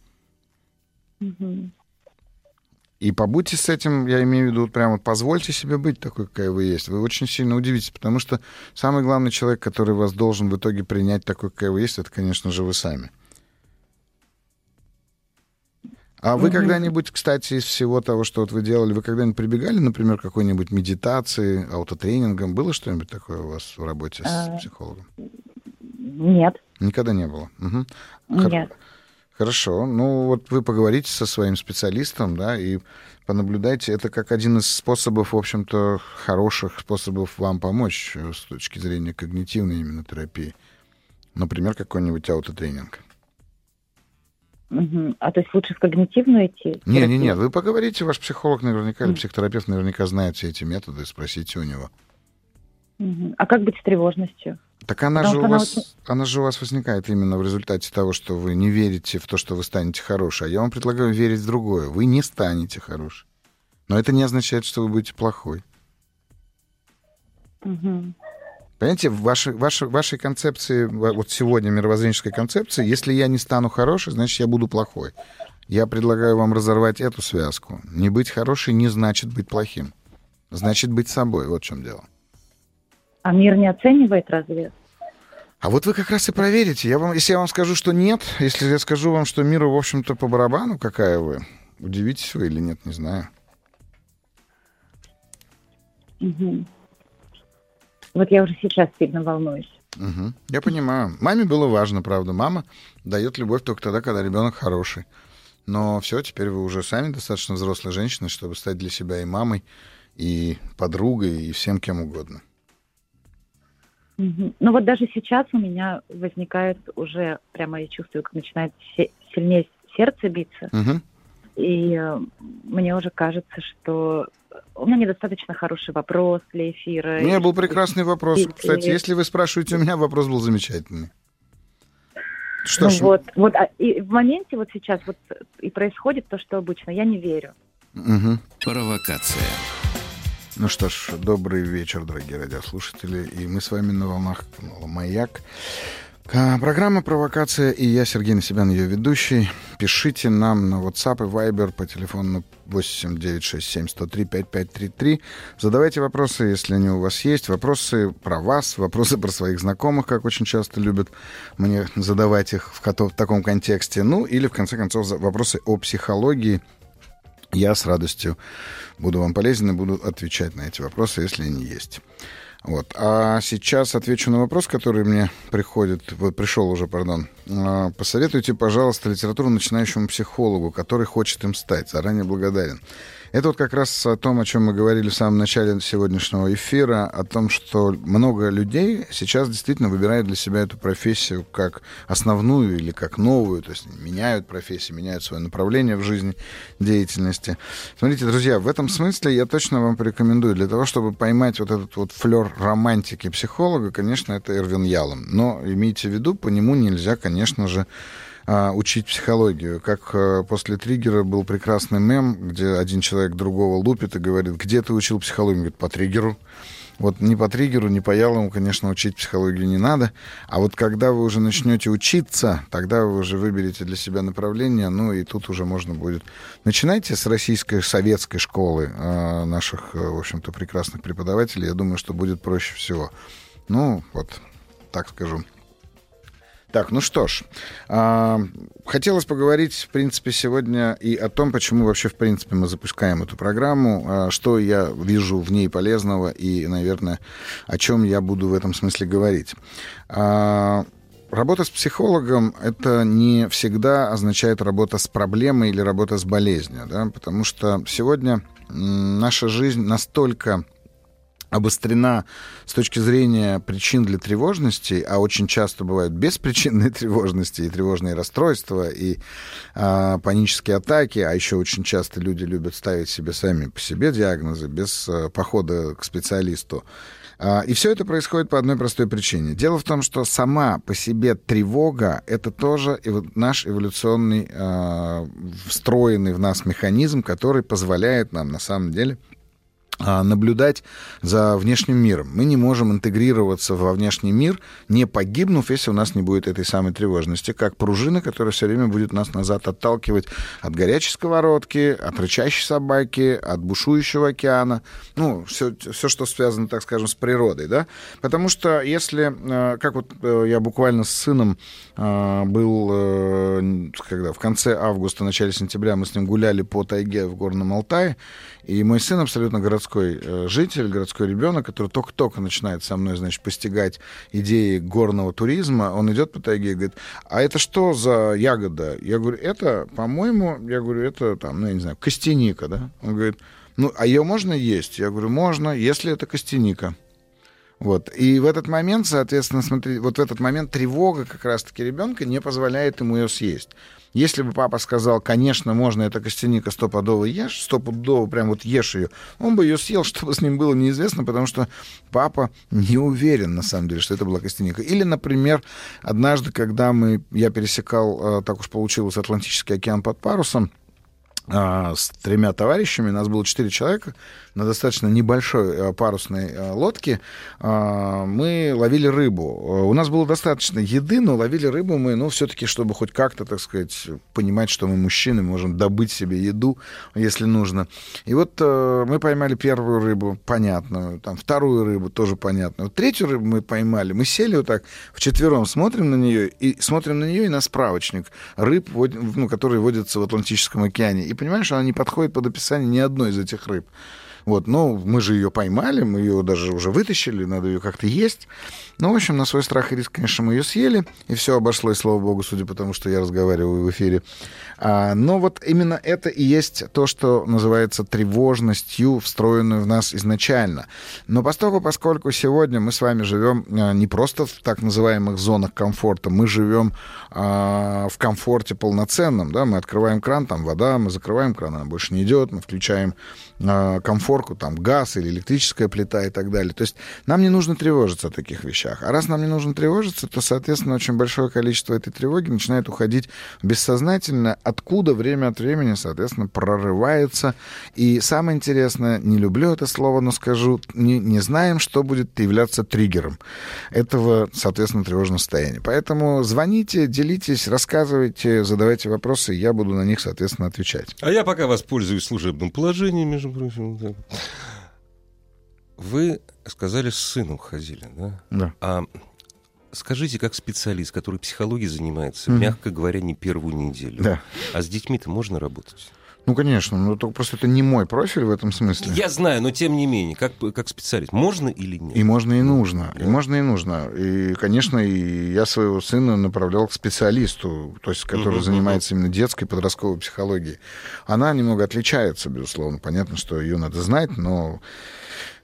И побудьте с этим, я имею в виду, прямо позвольте себе быть такой, какая вы есть. Вы очень сильно удивитесь, потому что самый главный человек, который вас должен в итоге принять такой, какая вы есть, это, конечно же, вы сами. А вы mm-hmm. когда-нибудь, кстати, из всего того, что вот вы делали, вы когда-нибудь прибегали, например, к какой-нибудь медитации, аутотренингом? Было что-нибудь такое у вас в работе с а, психологом? Нет. Никогда не было? Угу. Нет. Хорошо. Ну, вот вы поговорите со своим специалистом, да, и понаблюдайте. Это как один из способов, в общем-то, хороших способов вам помочь э, с точки зрения когнитивной именно терапии. Например, какой-нибудь аутотренинг. Угу. А то есть лучше в когнитивную идти? Не, не, нет, вы поговорите, ваш психолог наверняка, или психотерапевт наверняка знает все эти методы, спросите у него. Угу. А как быть с тревожностью? Так она же, у вас, очень... она же у вас возникает именно в результате того, что вы не верите в то, что вы станете хорошей. А я вам предлагаю верить в другое. Вы не станете хорошей. Но это не означает, что вы будете плохой. Угу. Понимаете, в вашей, вашей, вашей концепции, вот сегодня мировоззренческой концепции, если я не стану хороший, значит, я буду плохой. Я предлагаю вам разорвать эту связку. Не быть хорошей не значит быть плохим. Значит быть собой. Вот в чем дело. А мир не оценивает разве? А вот вы как раз и проверите. Я вам, если я вам скажу, что нет, если я скажу вам, что миру, в общем-то, по барабану, какая вы, удивитесь вы или нет, не знаю. Угу. Вот я уже сейчас сильно волнуюсь. Угу. Я понимаю. Маме было важно, правда. Мама дает любовь только тогда, когда ребенок хороший. Но все, теперь вы уже сами достаточно взрослая женщина, чтобы стать для себя и мамой, и подругой, и всем кем угодно. Ну вот даже сейчас у меня возникает уже, прямо я чувствую, как начинает сильнее сердце биться. Угу. И э, мне уже кажется, что у меня недостаточно хороший вопрос для эфира. У меня был прекрасный вопрос. И, Кстати, и... если вы спрашиваете, у меня вопрос был замечательный. Что ну, ж... Вот, вот, а, и в моменте вот сейчас вот и происходит то, что обычно. Я не верю. Угу. Провокация. Ну что ж, добрый вечер, дорогие радиослушатели. И мы с вами на волнах канала «Маяк». Программа «Провокация» и я, Сергей Насибян, ее ведущий. Пишите нам на WhatsApp и Viber по телефону 8967-103-5533. Задавайте вопросы, если они у вас есть. Вопросы про вас, вопросы про своих знакомых, как очень часто любят мне задавать их в, в таком контексте. Ну, или, в конце концов, вопросы о психологии. Я с радостью буду вам полезен и буду отвечать на эти вопросы, если они есть. Вот. А сейчас отвечу на вопрос, который мне приходит, пришел уже, пардон. А, посоветуйте, пожалуйста, литературу начинающему психологу, который хочет им стать. Заранее благодарен. Это вот как раз о том, о чем мы говорили в самом начале сегодняшнего эфира, о том, что много людей сейчас действительно выбирают для себя эту профессию как основную или как новую, то есть меняют профессию, меняют свое направление в жизни, деятельности. Смотрите, друзья, в этом смысле я точно вам порекомендую, для того, чтобы поймать вот этот вот флер романтики психолога, конечно, это Эрвин Ялом. Но имейте в виду, по нему нельзя, конечно же, учить психологию. Как а, после триггера был прекрасный мем, где один человек другого лупит и говорит, где ты учил психологию? Говорит, по триггеру. Вот ни по триггеру, ни по ялому, конечно, учить психологию не надо. А вот когда вы уже начнете учиться, тогда вы уже выберете для себя направление, ну и тут уже можно будет... Начинайте с российской советской школы э, наших, в общем-то, прекрасных преподавателей. Я думаю, что будет проще всего. Ну, вот, так скажу. Так, ну что ж, а, хотелось поговорить, в принципе, сегодня и о том, почему вообще, в принципе, мы запускаем эту программу, а, что я вижу в ней полезного и, наверное, о чем я буду в этом смысле говорить. А, работа с психологом — это не всегда означает работа с проблемой или работа с болезнью, да, потому что сегодня наша жизнь настолько обострена с точки зрения причин для тревожности, а очень часто бывают беспричинные [laughs] тревожности и тревожные расстройства, и а, панические атаки, а еще очень часто люди любят ставить себе сами по себе диагнозы без а, похода к специалисту. А, и все это происходит по одной простой причине. Дело в том, что сама по себе тревога — это тоже наш эволюционный, а, встроенный в нас механизм, который позволяет нам на самом деле наблюдать за внешним миром. Мы не можем интегрироваться во внешний мир, не погибнув, если у нас не будет этой самой тревожности, как пружина, которая все время будет нас назад отталкивать от горячей сковородки, от рычащей собаки, от бушующего океана, ну, все, все что связано, так скажем, с природой, да, потому что если, а, как вот э, я буквально с сыном а, был, э, когда в конце августа, начале сентября мы с ним гуляли по тайге в Горном Алтае, и мой сын абсолютно городской э, житель, городской ребенок, который только-только начинает со мной, значит, постигать идеи горного туризма. Он идет по тайге и говорит, а это что за ягода? Я говорю, это, по-моему, я говорю, это там, ну, я не знаю, костяника, да? Он говорит, ну, а ее можно есть? Я говорю, можно, если это костяника. Вот. И в этот момент, соответственно, смотри, вот в этот момент тревога как раз-таки ребенка не позволяет ему ее съесть. Если бы папа сказал, конечно, можно, это костяника стопудово ешь, стопудово прям вот ешь ее, он бы ее съел, [laughs] что бы с ним было неизвестно, потому что папа не уверен, на самом деле, что это была костяника. Или, например, однажды, когда мы, я пересекал, э, так уж получилось, Атлантический океан под парусом, с тремя товарищами, нас было четыре человека, на достаточно небольшой э, парусной э, лодке а, мы ловили рыбу. У нас было достаточно еды, но ловили рыбу мы, ну, все-таки, чтобы хоть как-то, так сказать, понимать, что мы мужчины, можем добыть себе еду, если нужно. И вот мы поймали первую рыбу, понятную, там, вторую рыбу, тоже понятную. Вот третью рыбу мы поймали, мы сели вот так вчетвером, смотрим на нее, и смотрим на нее и на справочник рыб, ну, которые водятся в Атлантическом океане, и понимаем, что она не подходит под описание ни одной из этих рыб. Вот, но мы же ее поймали, мы ее даже уже вытащили, надо ее как-то есть. Ну, в общем, на свой страх и риск, конечно, мы ее съели, и все обошлось, слава богу, судя по тому, что я разговариваю в эфире. А, но вот именно это и есть то, что называется тревожностью, встроенную в нас изначально. Но поскольку, поскольку сегодня мы с вами живем а, не просто в так называемых зонах комфорта, мы живем а, в комфорте полноценном, да, мы открываем кран, там вода, мы закрываем кран, она больше не идет, мы включаем а, комфорку, там газ или электрическая плита и так далее. То есть нам не нужно тревожиться о таких вещах. А раз нам не нужно тревожиться, то, соответственно, очень большое количество этой тревоги начинает уходить бессознательно, откуда время от времени, соответственно, прорывается. И самое интересное, не люблю это слово, но скажу, не, не знаем, что будет являться триггером этого, соответственно, тревожного состояния. Поэтому звоните, делитесь, рассказывайте, задавайте вопросы, я буду на них, соответственно, отвечать. А я пока воспользуюсь служебным положением, между прочим. Вы сказали, с сыном ходили, да? Да. А скажите, как специалист, который психологией занимается, mm-hmm. мягко говоря, не первую неделю. Да. А с детьми-то можно работать? Ну, конечно, но только просто это не мой профиль в этом смысле. Я знаю, но тем не менее, как, как специалист, можно или нет? И можно, и нужно. Да. И можно, и нужно. И, конечно, и я своего сына направлял к специалисту, то есть, который uh-huh, занимается uh-huh. именно детской подростковой психологией. Она немного отличается, безусловно. Понятно, что ее надо знать, но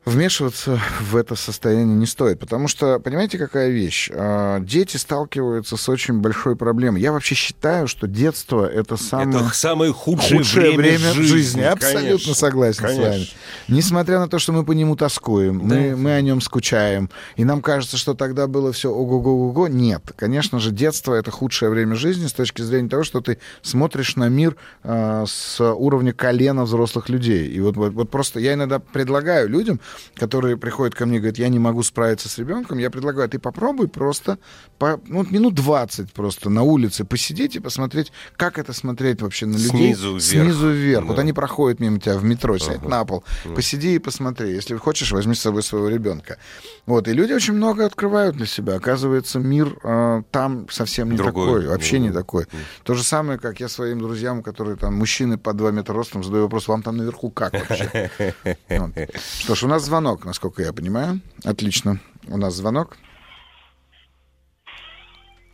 вмешиваться в это состояние не стоит. Потому что, понимаете, какая вещь? А, дети сталкиваются с очень большой проблемой. Я вообще считаю, что детство — это самое, это самое худшее, худшее время, время жизни. жизни. Абсолютно конечно, согласен конечно. с вами. Несмотря на то, что мы по нему тоскуем, да. мы, мы о нем скучаем, и нам кажется, что тогда было все ого-го-го-го. Нет. Конечно же, детство — это худшее время жизни с точки зрения того, что ты смотришь на мир э, с уровня колена взрослых людей. И вот, вот, вот просто я иногда предлагаю людям которые приходят ко мне и говорят, я не могу справиться с ребенком, я предлагаю, ты попробуй просто по, ну, минут 20 просто на улице посидеть и посмотреть, как это смотреть вообще на людей. Снизу вверх. Снизу вверх. Да. Вот они проходят мимо тебя в метро, сядь ага. на пол, ага. посиди и посмотри. Если хочешь, возьми с собой своего ребенка. Вот. И люди очень много открывают для себя. Оказывается, мир э, там совсем не Другой. такой, вообще не такой. То же самое, как я своим друзьям, которые там мужчины по 2 метра ростом, задаю вопрос, вам там наверху как вообще? [laughs] Что ж, у нас звонок, насколько я понимаю. Отлично. У нас звонок.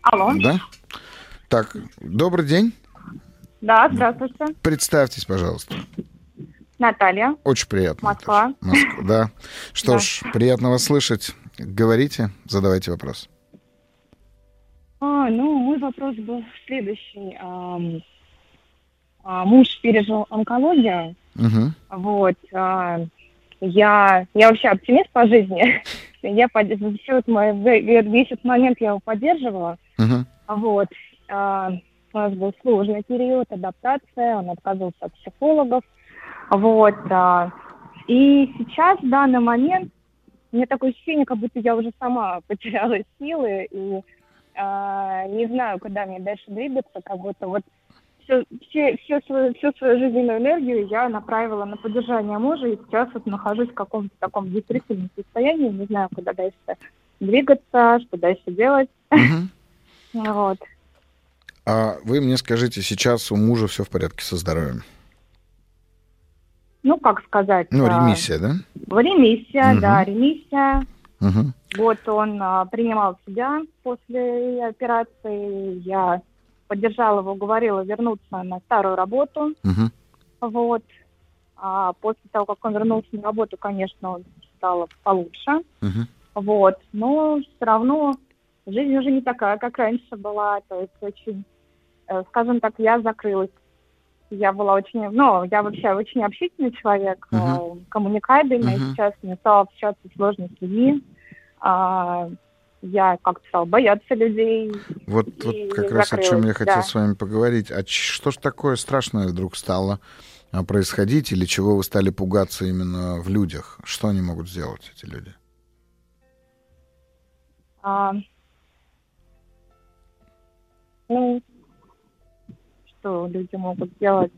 Алло. Да? Так, добрый день. Да, здравствуйте. Представьтесь, пожалуйста. Наталья. Очень приятно. Москва. Москва, да. Что да. ж, приятно вас слышать. Говорите, задавайте вопрос. А, ну, мой вопрос был следующий. А, а, муж пережил онкологию. Угу. Вот. А, я, я вообще оптимист по жизни. [laughs] я под, все это, весь этот момент я его поддерживала. Uh-huh. Вот. А, у нас был сложный период, адаптация, он отказывался от психологов. Вот. А, и сейчас, в данный момент, у меня такое ощущение, как будто я уже сама потеряла [laughs] силы и а, не знаю, куда мне дальше двигаться, как будто вот все, все, все свою, всю свою жизненную энергию я направила на поддержание мужа, и сейчас вот нахожусь в каком-то таком депрессивном состоянии, не знаю, куда дальше двигаться, что дальше делать. Угу. [laughs] Вот. А вы мне скажите, сейчас у мужа все в порядке со здоровьем? Ну, как сказать? Ну, а, ремиссия, да? Ремиссия, угу. да, ремиссия. Угу. Вот он а, принимал себя после операции. Я поддержала его, говорила вернуться на старую работу. Uh-huh. Вот. А после того, как он вернулся на работу, конечно, он стало получше. Uh-huh. Вот. Но все равно жизнь уже не такая, как раньше была. То есть очень, э, скажем так, я закрылась. Я была очень, ну, я вообще очень общительный человек, uh-huh. коммуникабельный. Uh-huh. Сейчас мне стало общаться сложно с людьми. А, я как-то стала бояться людей. Вот, вот как раз о чем я хотел да. с вами поговорить. А что ж такое страшное вдруг стало а, происходить, или чего вы стали пугаться именно в людях? Что они могут сделать, эти люди? А, ну, что люди могут сделать?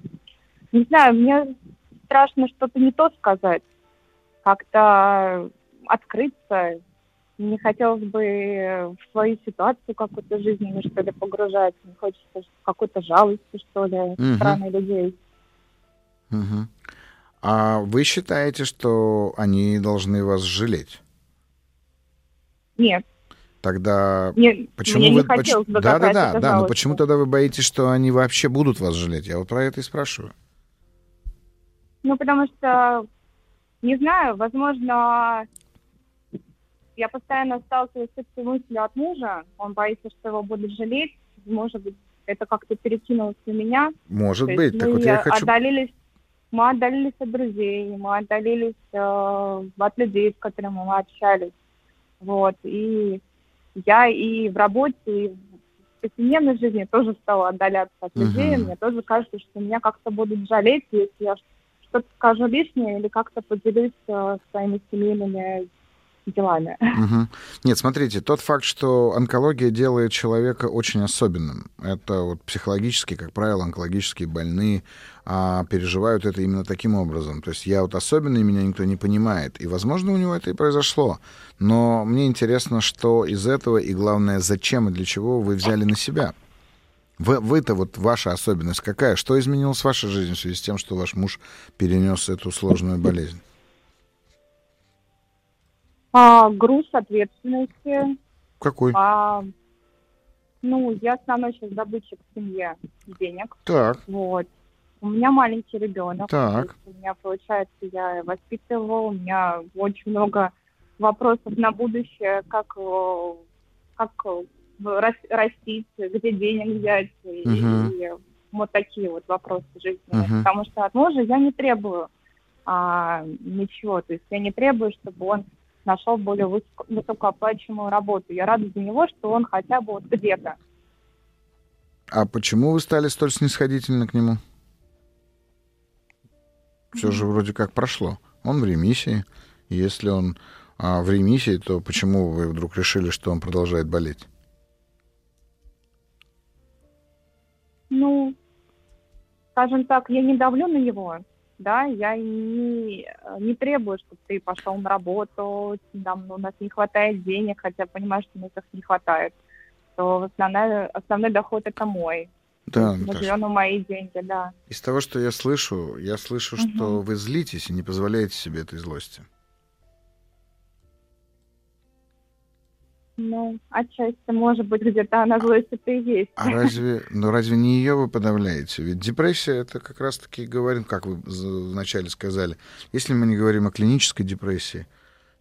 Не знаю, мне страшно что-то не то сказать, как-то открыться, не хотелось бы в свою ситуацию какую-то жизненную, что ли, погружать. Не хочется какой-то жалости, что ли, uh-huh. стороны людей. Uh-huh. А вы считаете, что они должны вас жалеть? Нет. Тогда Нет, почему вы... не хотелось бы да, да, да, да, но почему тогда вы боитесь, что они вообще будут вас жалеть? Я вот про это и спрашиваю. Ну, потому что, не знаю, возможно, я постоянно сталкиваюсь с этой мыслью от мужа. Он боится, что его будут жалеть. Может быть, это как-то перекинулось на меня. Может То быть. Так мы вот я хочу... отдалились, мы отдалились от друзей, мы отдалились э, от людей, с которыми мы общались. Вот. И я и в работе, и в повседневной жизни тоже стала отдаляться от людей. Мгм. Мне тоже кажется, что меня как-то будут жалеть, если я что-то скажу лишнее или как-то поделюсь э, своими семейными делами. Мгм. Нет, смотрите, тот факт, что онкология делает человека очень особенным, это вот психологически, как правило, онкологические больные а, переживают это именно таким образом. То есть я вот особенный, меня никто не понимает. И, возможно, у него это и произошло. Но мне интересно, что из этого, и главное, зачем и для чего вы взяли на себя. Вы, вы-то вот ваша особенность какая? Что изменилось в вашей жизни в связи с тем, что ваш муж перенес эту сложную болезнь? А, груз ответственности. Какой? А, ну, я основной сейчас добытчик в семье денег. Так, Вот. У меня маленький ребенок. Так. У меня, получается, я воспитывала, у меня очень много вопросов на будущее, как, э, как э, рас- растить, где денег взять, и, Мгм. и вот такие вот вопросы жизненные. Мгм. Потому что от мужа я не требую а, ничего, то есть я не требую, чтобы он нашел более высоко- высокооплачиваемую работу. Я рада за него, что он хотя бы вот где-то. А почему вы стали столь снисходительны к нему? Все же вроде как прошло. Он в ремиссии. Если он а, в ремиссии, то почему вы вдруг решили, что он продолжает болеть? Ну, скажем так, я не давлю на него, да, я не, не требую, чтобы ты пошел на работу, там, у нас не хватает денег, хотя понимаю, что у нас их не хватает, то основной, основной доход это мой. Да, Наташа. на мои деньги, да. Из того, что я слышу, я слышу, что Мгм. вы злитесь и не позволяете себе этой злости. Ну, отчасти, может быть, где-то она злость это и есть. А разве, ну разве не ее вы подавляете? Ведь депрессия это как раз-таки говорим, как вы вначале сказали. Если мы не говорим о клинической депрессии,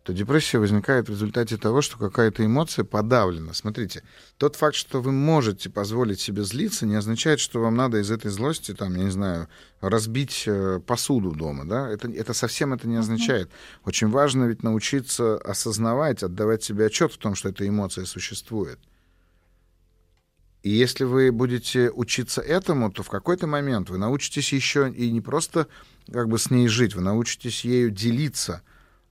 то депрессия возникает в результате того, что какая-то эмоция подавлена. Смотрите, тот факт, что вы можете позволить себе злиться, не означает, что вам надо из этой злости, там, я не знаю, разбить э, посуду дома, да? Это, это совсем это не означает. Очень важно ведь научиться осознавать, отдавать себе отчет в том, что эта эмоция существует. И если вы будете учиться этому, то в какой-то момент вы научитесь еще и не просто как бы с ней жить, вы научитесь ею делиться,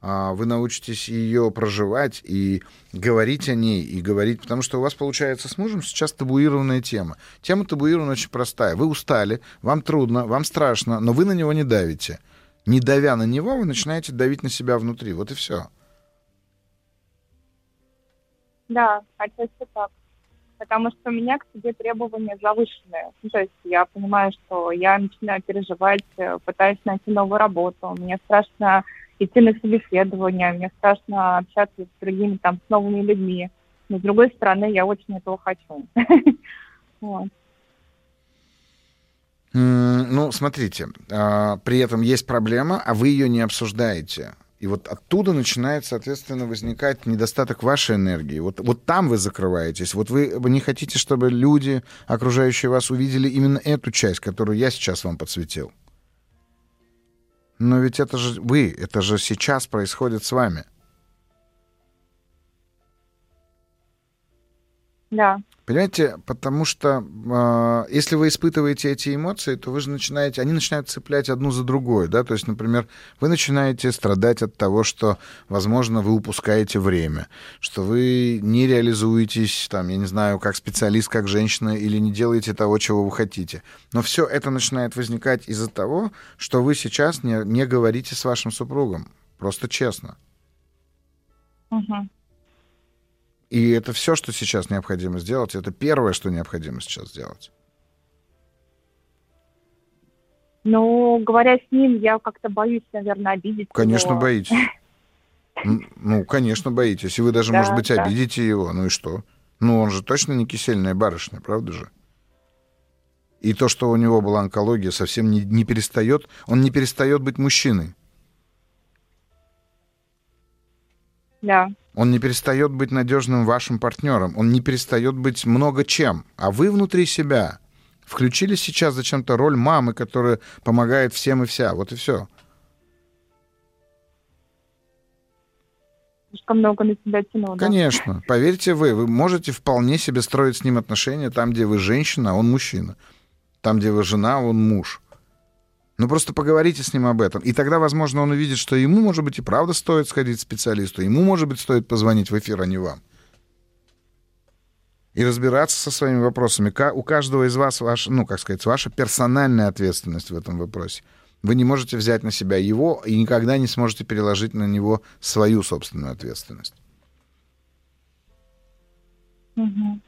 вы научитесь ее проживать и говорить о ней, и говорить, потому что у вас получается с мужем сейчас табуированная тема. Тема табуирована очень простая. Вы устали, вам трудно, вам страшно, но вы на него не давите. Не давя на него, вы начинаете давить на себя внутри. Вот и все. Да, отчасти так. Потому что у меня к себе требования завышенные. Ну, то есть я понимаю, что я начинаю переживать, э, пытаюсь найти новую работу. Мне страшно идти на собеседование, мне страшно общаться с другими, там, с новыми людьми. Но, с другой стороны, я очень этого хочу. [laughs] Ну, смотрите, а, при этом есть проблема, а вы ее не обсуждаете. И вот оттуда начинает, соответственно, возникать недостаток вашей энергии. Вот, вот там вы закрываетесь. Вот вы не хотите, чтобы люди, окружающие вас, увидели именно эту часть, которую я сейчас вам подсветил. Но ведь это же вы, это же сейчас происходит с вами. Да. Понимаете, потому что э, если вы испытываете эти эмоции, то вы же начинаете, они начинают цеплять одну за другой, да, то есть, например, вы начинаете страдать от того, что, возможно, вы упускаете время, что вы не реализуетесь, там, я не знаю, как специалист, как женщина, или не делаете того, чего вы хотите. Но все это начинает возникать из-за того, что вы сейчас не, не говорите с вашим супругом, просто честно. Мгм. И это все, что сейчас необходимо сделать. Это первое, что необходимо сейчас сделать. Ну, говоря с ним, я как-то боюсь, наверное, обидеть Конечно, его. боитесь. [laughs] Ну, конечно, боитесь. И вы даже, Да, может быть, да. обидите его. Ну и что? Ну, он же точно не кисельная барышня, правда же? И то, что у него была онкология, совсем не, не перестает... Он не перестает быть мужчиной. Да. Он не перестает быть надежным вашим партнером. Он не перестает быть много чем. А вы внутри себя включили сейчас зачем-то роль мамы, которая помогает всем и вся. Вот и все. Слишком много на себя тяну, да? Конечно. Поверьте вы, вы можете вполне себе строить с ним отношения там, где вы женщина, а он мужчина. Там, где вы жена, а он муж. Ну, просто поговорите с ним об этом. И тогда, возможно, он увидит, что ему, может быть, и правда стоит сходить к специалисту. Ему, может быть, стоит позвонить в эфир, а не вам. И разбираться со своими вопросами. У каждого из вас, ваш, ну, как сказать, ваша персональная ответственность в этом вопросе. Вы не можете взять на себя его и никогда не сможете переложить на него свою собственную ответственность. Мгм.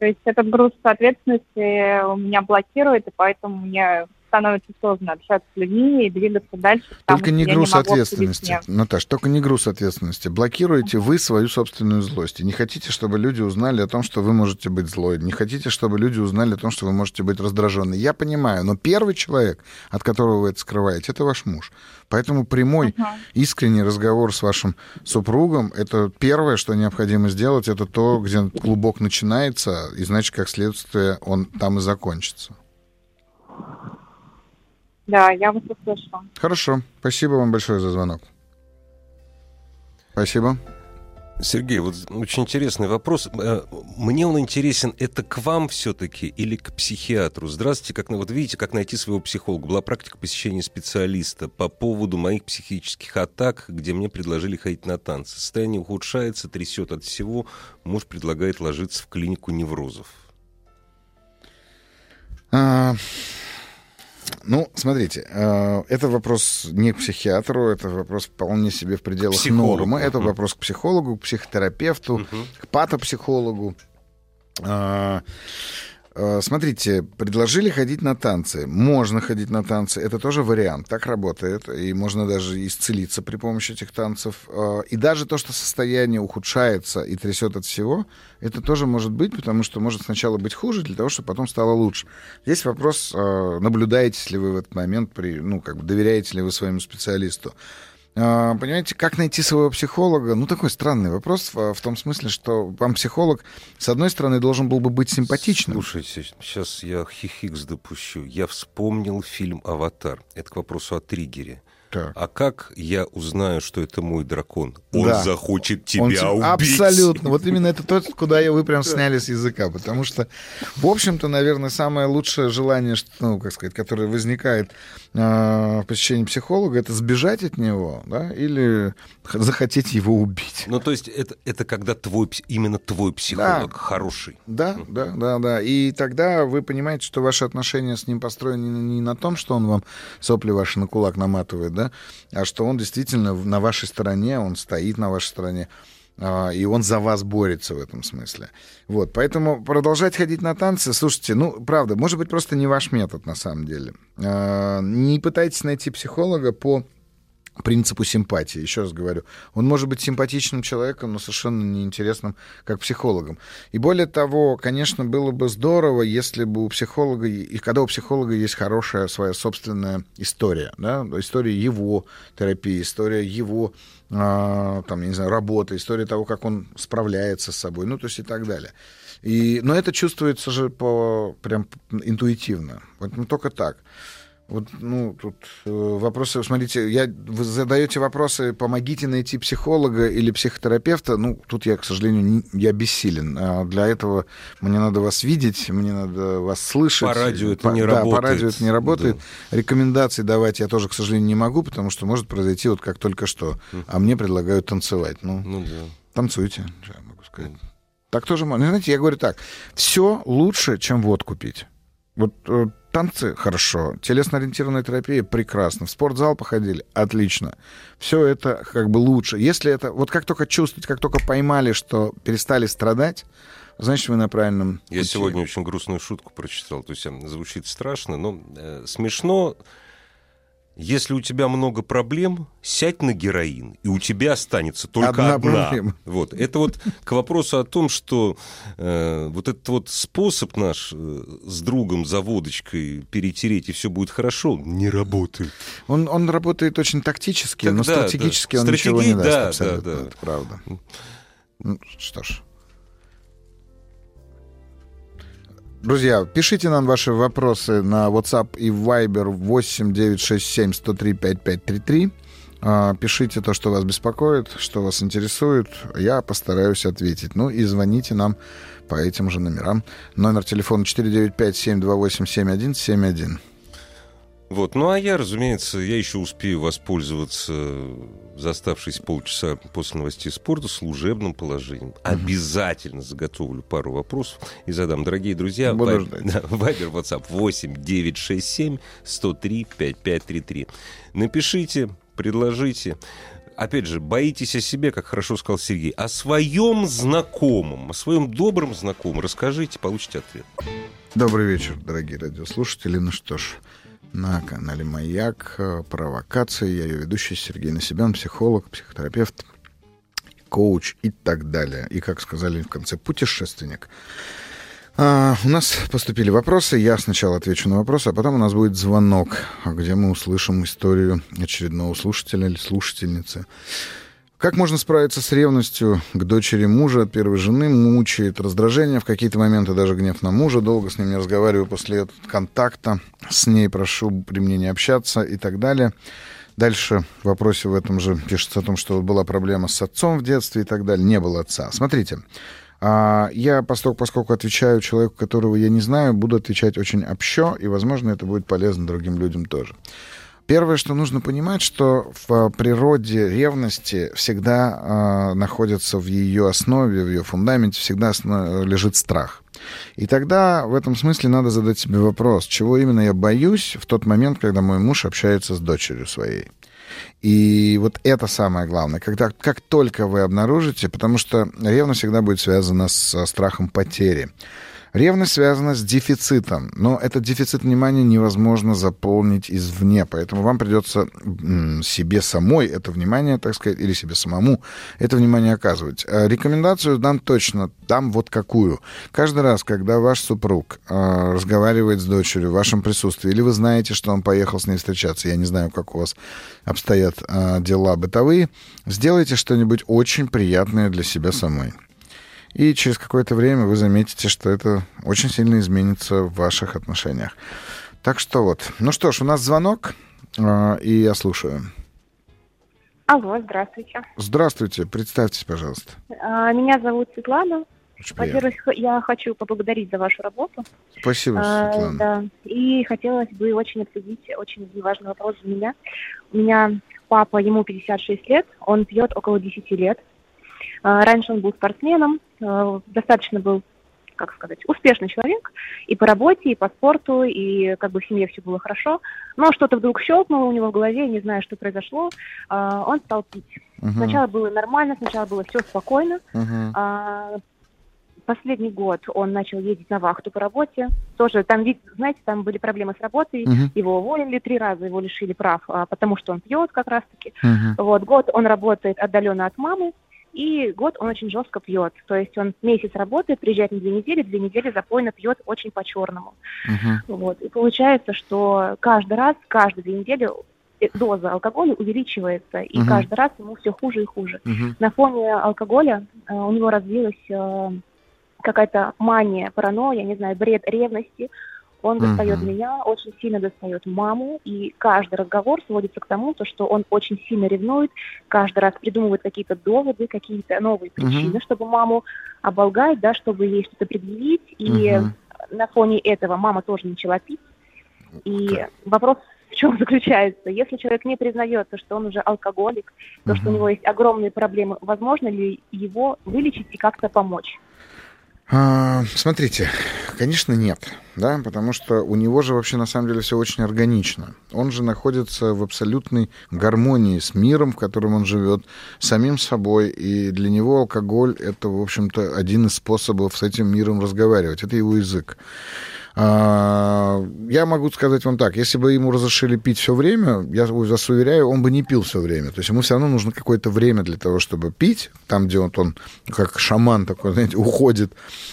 То есть этот груз ответственности у меня блокирует, и поэтому мне становится сложно общаться с людьми и двигаться дальше. Только не груз обсудить ответственности. Наташ, только не груз ответственности. Блокируете вы свою собственную злость. И не хотите, чтобы люди узнали о том, что вы можете быть злой. Не хотите, чтобы люди узнали о том, что вы можете быть раздраженной. Я понимаю, но первый человек, от которого вы это скрываете, это ваш муж. Поэтому прямой, Мгм. искренний разговор с вашим супругом, это первое, что необходимо сделать, это то, где клубок начинается, и значит, как следствие, он там и закончится. Да, я вас услышала. Хорошо. Спасибо вам большое за звонок. Спасибо. Сергей, вот очень интересный вопрос. Э, Мне он интересен, это к вам все-таки или к психиатру? Здравствуйте, как, на- вот видите, как найти своего психолога. Была практика посещения специалиста по поводу моих психических атак, где мне предложили ходить на танцы. Состояние ухудшается, трясет от всего. Муж предлагает ложиться в клинику неврозов. А, ну, смотрите, э, это вопрос не к психиатру, это вопрос вполне себе в пределах психологу. нормы. Это вопрос к психологу, к психотерапевту, Мгм. к патопсихологу. Э, Смотрите, предложили ходить на танцы. Можно ходить на танцы, это тоже вариант, так работает. И можно даже исцелиться при помощи этих танцев. А, И даже то, что состояние ухудшается и трясет от всего, это тоже может быть, потому что может сначала быть хуже, для того, чтобы потом стало лучше. Здесь вопрос, э, наблюдаете ли вы в этот момент, при, ну, как бы доверяете ли вы своему специалисту. А, Понимаете, как найти своего психолога? Ну, такой странный вопрос в, том смысле, что вам психолог, с одной стороны, должен был бы быть симпатичным. Слушайте, сейчас я хихикс допущу. Я вспомнил фильм «Аватар». Это к вопросу о триггере. Так. А как я узнаю, что это мой дракон? Он Да. захочет Он тебя те- убить. Абсолютно. Вот именно это то, [laughs] куда я вы прям сняли с языка. Потому что, в общем-то, наверное, самое лучшее желание, ну, как сказать, которое возникает э, в посещении психолога, это сбежать от него, да, или захотеть его убить. Ну, то есть это, это когда твой, именно твой психолог Да. хороший. Да, да, да, да. И тогда вы понимаете, что ваши отношения с ним построены не не на том, что он вам сопли ваши на кулак наматывает, да, а что он действительно на вашей стороне, он стоит на вашей стороне, а, и он за вас борется в этом смысле. Вот, поэтому продолжать ходить на танцы, слушайте, ну, правда, может быть, просто не ваш метод на самом деле. А, Не пытайтесь найти психолога по принципу симпатии. Еще раз говорю, он может быть симпатичным человеком, но совершенно неинтересным как психологом. И более того, конечно, было бы здорово, если бы у психолога, и когда у психолога есть хорошая своя собственная история, да, история его терапии, история его а, там, я не знаю, работы, история того, как он справляется с собой, ну, то есть и так далее. И, но это чувствуется же по, прям интуитивно. Вот ну, только так. Вот, ну, тут э, вопросы, смотрите, я, вы задаете вопросы, помогите найти психолога или психотерапевта, ну, тут я, к сожалению, не, я бессилен. А для этого мне надо вас видеть, мне надо вас слышать. По радио это не да, работает. по радио это не работает. Рекомендаций давать я тоже, к сожалению, не могу, потому что может произойти вот как только что. А мне предлагают танцевать. Ну, Ну да. танцуйте, я могу сказать. Так тоже можно. Ну, Знаете, я говорю так, все лучше, чем. Вот э, танцы хорошо, телесно-ориентированная терапия прекрасно, в спортзал походили отлично. Все это как бы лучше. Если это, вот как только чувствовать, как только поймали, что перестали страдать, значит, вы на правильном Я пути. сегодня очень грустную шутку прочитал. То есть звучит страшно, но э, смешно если у тебя много проблем, сядь на героин, и у тебя останется только одна. одна. Проблема. Вот. Это вот к вопросу о том, что э, вот этот вот способ наш э, с другом за водочкой перетереть, и все будет хорошо, не работает. Он, он работает очень тактически, так, но да, стратегически да. он Стратегии, ничего не даст да, абсолютно. Да, да. Это правда. Ну, что ж. Друзья, пишите нам ваши вопросы на WhatsApp и Viber 8 967 103 5533. Пишите то, что вас беспокоит, что вас интересует. Я постараюсь ответить. Ну и звоните нам по этим же номерам. Номер телефона 495-728-7171. Вот. Ну а я, разумеется, я еще успею воспользоваться за оставшиеся полчаса после новостей спорта служебным положением. Mm-hmm. Обязательно заготовлю пару вопросов и задам. Дорогие друзья, Буду Вайбер, да, Вайбер, WhatsApp 8 967 103 5533. Напишите, предложите. Опять же, боитесь о себе, как хорошо сказал Сергей, о своем знакомом, о своем добром знакомом. Расскажите, получите ответ. Добрый вечер, дорогие радиослушатели. Ну что ж, на канале «Маяк». Э, Провокация. Я ее ведущий Сергей Насибян, психолог, психотерапевт, коуч и так далее. И, как сказали в конце, путешественник. А, у нас поступили вопросы. Я сначала отвечу на вопросы, а потом у нас будет звонок, где мы услышим историю очередного слушателя или слушательницы. Как можно справиться с ревностью к дочери мужа от первой жены? Мучает раздражение, в какие-то моменты даже гнев на мужа. Долго с ним не разговариваю после контакта. С ней прошу при мне не общаться и так далее. Дальше в вопросе в этом же пишется о том, что была проблема с отцом в детстве и так далее. Не было отца. Смотрите, а, я, поскольку, поскольку отвечаю человеку, которого я не знаю, буду отвечать очень общо, и, возможно, это будет полезно другим людям тоже. Первое, что нужно понимать, что в природе ревности всегда э, находится в ее основе, в ее фундаменте всегда лежит страх. И тогда в этом смысле надо задать себе вопрос, чего именно я боюсь в тот момент, когда мой муж общается с дочерью своей. И вот это самое главное. Когда, как только вы обнаружите, потому что ревность всегда будет связана с страхом потери. Ревность связана с дефицитом, но этот дефицит внимания невозможно заполнить извне, поэтому вам придется себе самой это внимание, так сказать, или себе самому это внимание оказывать. А рекомендацию дам точно, дам вот какую. Каждый раз, когда ваш супруг э, разговаривает с дочерью в вашем присутствии, или вы знаете, что он поехал с ней встречаться, я не знаю, как у вас обстоят э, дела бытовые, сделайте что-нибудь очень приятное для себя самой. И через какое-то время вы заметите, что это очень сильно изменится в ваших отношениях. Так что вот. Ну что ж, у нас звонок, а, и я слушаю. Алло, здравствуйте. Здравствуйте, представьтесь, пожалуйста. А, меня зовут Светлана. Во-первых, я хочу поблагодарить за вашу работу. Спасибо, а, Светлана. Да. И хотелось бы очень обсудить очень важный вопрос для меня. У меня папа, ему 56 лет, он пьет около 10 лет. А, раньше он был спортсменом, а, достаточно был как сказать, успешный человек и по работе, и по спорту, и как бы в семье все было хорошо. Но что-то вдруг щелкнуло у него в голове, не знаю, что произошло, а, он стал пить. Uh-huh. Сначала было нормально, сначала было все спокойно. Uh-huh. Последний год он начал ездить на вахту по работе. Тоже там, знаете, там были проблемы с работой. Uh-huh. Его уволили три раза, его лишили прав, потому что он пьет как раз-таки. Uh-huh. Вот год он работает отдаленно от мамы. И год он очень жестко пьет. То есть он месяц работает, приезжает на две недели, две недели запойно пьет очень по-черному. Uh-huh. Вот. И получается, что каждый раз, каждые две недели э, доза алкоголя увеличивается, и uh-huh. каждый раз ему все хуже и хуже. Uh-huh. На фоне алкоголя э, у него развилась э, какая-то мания, паранойя, не знаю, бред ревности, он достает uh-huh. меня, очень сильно достает маму, и каждый разговор сводится к тому, то, что он очень сильно ревнует, каждый раз придумывает какие-то доводы, какие-то новые причины, uh-huh. чтобы маму оболгать, да, чтобы ей что-то предъявить, и uh-huh. на фоне этого мама тоже начала пить. И okay. вопрос в чем [laughs] заключается? Если человек не признается, что он уже алкоголик, то, uh-huh. что у него есть огромные проблемы, возможно ли его вылечить и как-то помочь? А, смотрите, конечно, нет, да, потому что у него же вообще на самом деле все очень органично. Он же находится в абсолютной гармонии с миром, в котором он живет, самим собой, и для него алкоголь это, в общем-то, один из способов с этим миром разговаривать. Это его язык. А, я могу сказать вам так, если бы ему разрешили пить все время, я вас уверяю, он бы не пил все время. То есть ему все равно нужно какое-то время для того, чтобы пить, там, где он, он как шаман такой, [laughs] знаете, уходит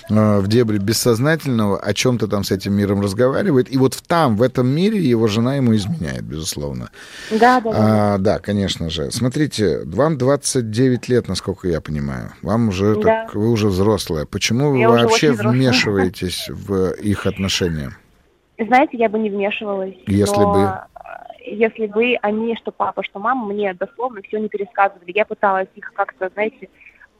а, в дебри бессознательного, о чем-то там с этим миром разговаривает, и вот там, в этом мире его жена ему изменяет, безусловно. Да, да, да. А, да, конечно же. Смотрите, вам 29 лет, насколько я понимаю. Вам уже, да. так, вы уже взрослая. Почему вы я вообще [laughs] вмешиваетесь в их отношения? Отношения? Знаете, я бы не вмешивалась. Если но... бы если бы они, что папа, что мама, мне дословно все не пересказывали. Я пыталась их как-то, знаете,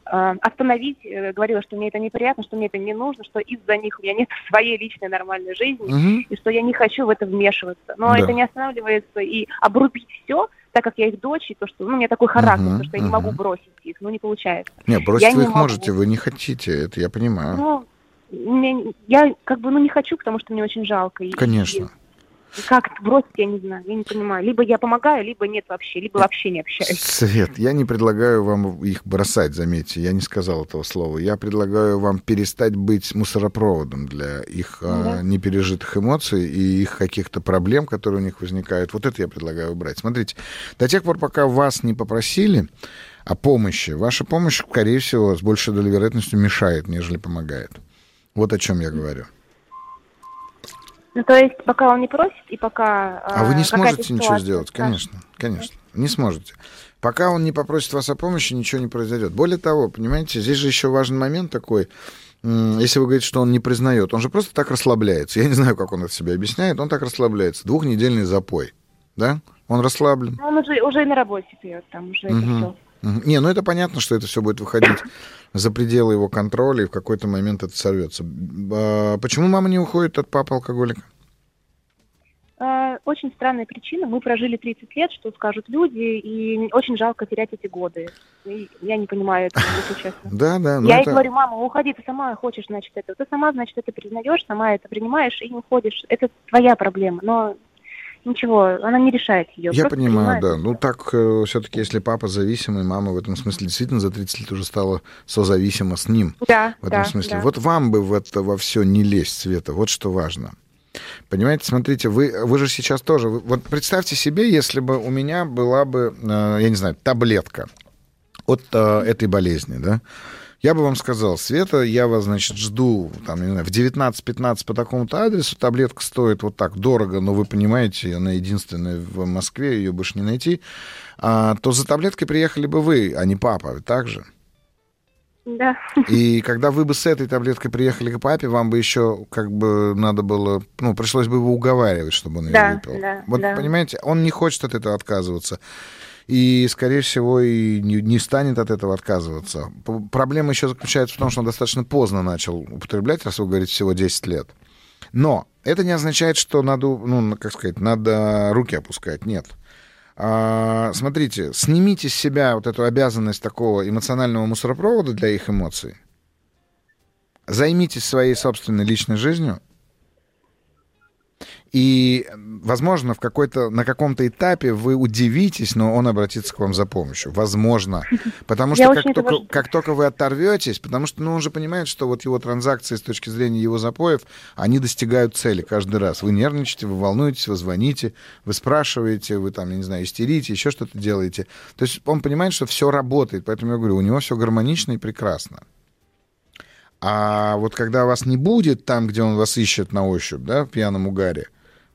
э, остановить, э, говорила, что мне это неприятно, что мне это не нужно, что из-за них у меня нет [laughs] своей личной нормальной жизни, угу. и что я не хочу в это вмешиваться. Но да. это не останавливается и обрубить все, так как я их дочь, и то, что ну, у меня такой характер, угу, то, что я не могу бросить их, ну не получается. Не, бросить я вы не их могу. можете, вы не хотите, это я понимаю. Ну, я как бы ну не хочу, потому что мне очень жалко. Конечно. И, как бросить, я не знаю, я не понимаю. Либо я помогаю, либо нет вообще, либо вообще не общаюсь. Свет, я не предлагаю вам их бросать, заметьте, я не сказал этого слова. Я предлагаю вам перестать быть мусоропроводом для их ну да. а, непережитых эмоций и их каких-то проблем, которые у них возникают. Вот это я предлагаю убрать. Смотрите, до тех пор, пока вас не попросили о помощи, ваша помощь, скорее всего, с большей долей вероятностью мешает, нежели помогает. Вот о чем я говорю. Ну, то есть, пока он не просит, и пока... А вы не сможете ничего сделать, конечно, конечно, не сможете. Пока он не попросит вас о помощи, ничего не произойдет. Более того, понимаете, здесь же еще важный момент такой, если вы говорите, что он не признает, он же просто так расслабляется. Я не знаю, как он это себе объясняет, он так расслабляется. Двухнедельный запой, да? Он расслаблен. Он уже, уже и на работе пьет, там уже угу. это все. Не, ну это понятно, что это все будет выходить за пределы его контроля, и в какой-то момент это сорвется. А почему мама не уходит от папы алкоголика? А, очень странная причина. Мы прожили 30 лет, что скажут люди, и очень жалко терять эти годы. И я не понимаю этого, если [laughs] честно. Да, да. Я это... ей говорю, мама, уходи, ты сама хочешь, значит, это. Ты сама, значит, это признаешь, сама это принимаешь и уходишь. Это твоя проблема. Но ничего, она не решает ее. Я понимаю, да. Ну так э, все-таки, если папа зависимый, мама в этом смысле действительно за 30 лет уже стала созависима с ним. Да. В этом да, смысле. Да. Вот вам бы в это во все не лезть, Света. Вот что важно. Понимаете, смотрите, вы, вы же сейчас тоже... Вы, вот представьте себе, если бы у меня была бы, э, я не знаю, таблетка от э, этой болезни, да, я бы вам сказал, Света, я вас, значит, жду там, не знаю, в 19-15 по такому-то адресу. Таблетка стоит вот так дорого, но вы понимаете, она единственная в Москве, ее больше не найти. А, то за таблеткой приехали бы вы, а не папа, так же? Да. И когда вы бы с этой таблеткой приехали к папе, вам бы еще как бы надо было, ну, пришлось бы его уговаривать, чтобы он ее да, выпил. Да, вот да. понимаете, он не хочет от этого отказываться и, скорее всего, и не, не станет от этого отказываться. Проблема еще заключается в том, что он достаточно поздно начал употреблять, раз вы говорите, всего 10 лет. Но это не означает, что надо, ну, как сказать, надо руки опускать. Нет. А, смотрите, снимите с себя вот эту обязанность такого эмоционального мусоропровода для их эмоций. Займитесь своей собственной личной жизнью и, возможно, в какой-то, на каком-то этапе вы удивитесь, но он обратится к вам за помощью. Возможно. [laughs] Потому что как только, как только вы оторветесь, потому что ну, он же понимает, что вот его транзакции с точки зрения его запоев, они достигают цели каждый раз. Вы нервничаете, вы волнуетесь, вы звоните, вы спрашиваете, вы там, я не знаю, истерите, еще что-то делаете. То есть он понимает, что все работает. Поэтому я говорю, у него все гармонично и прекрасно. А вот когда вас не будет там, где он вас ищет на ощупь, да, в пьяном угаре,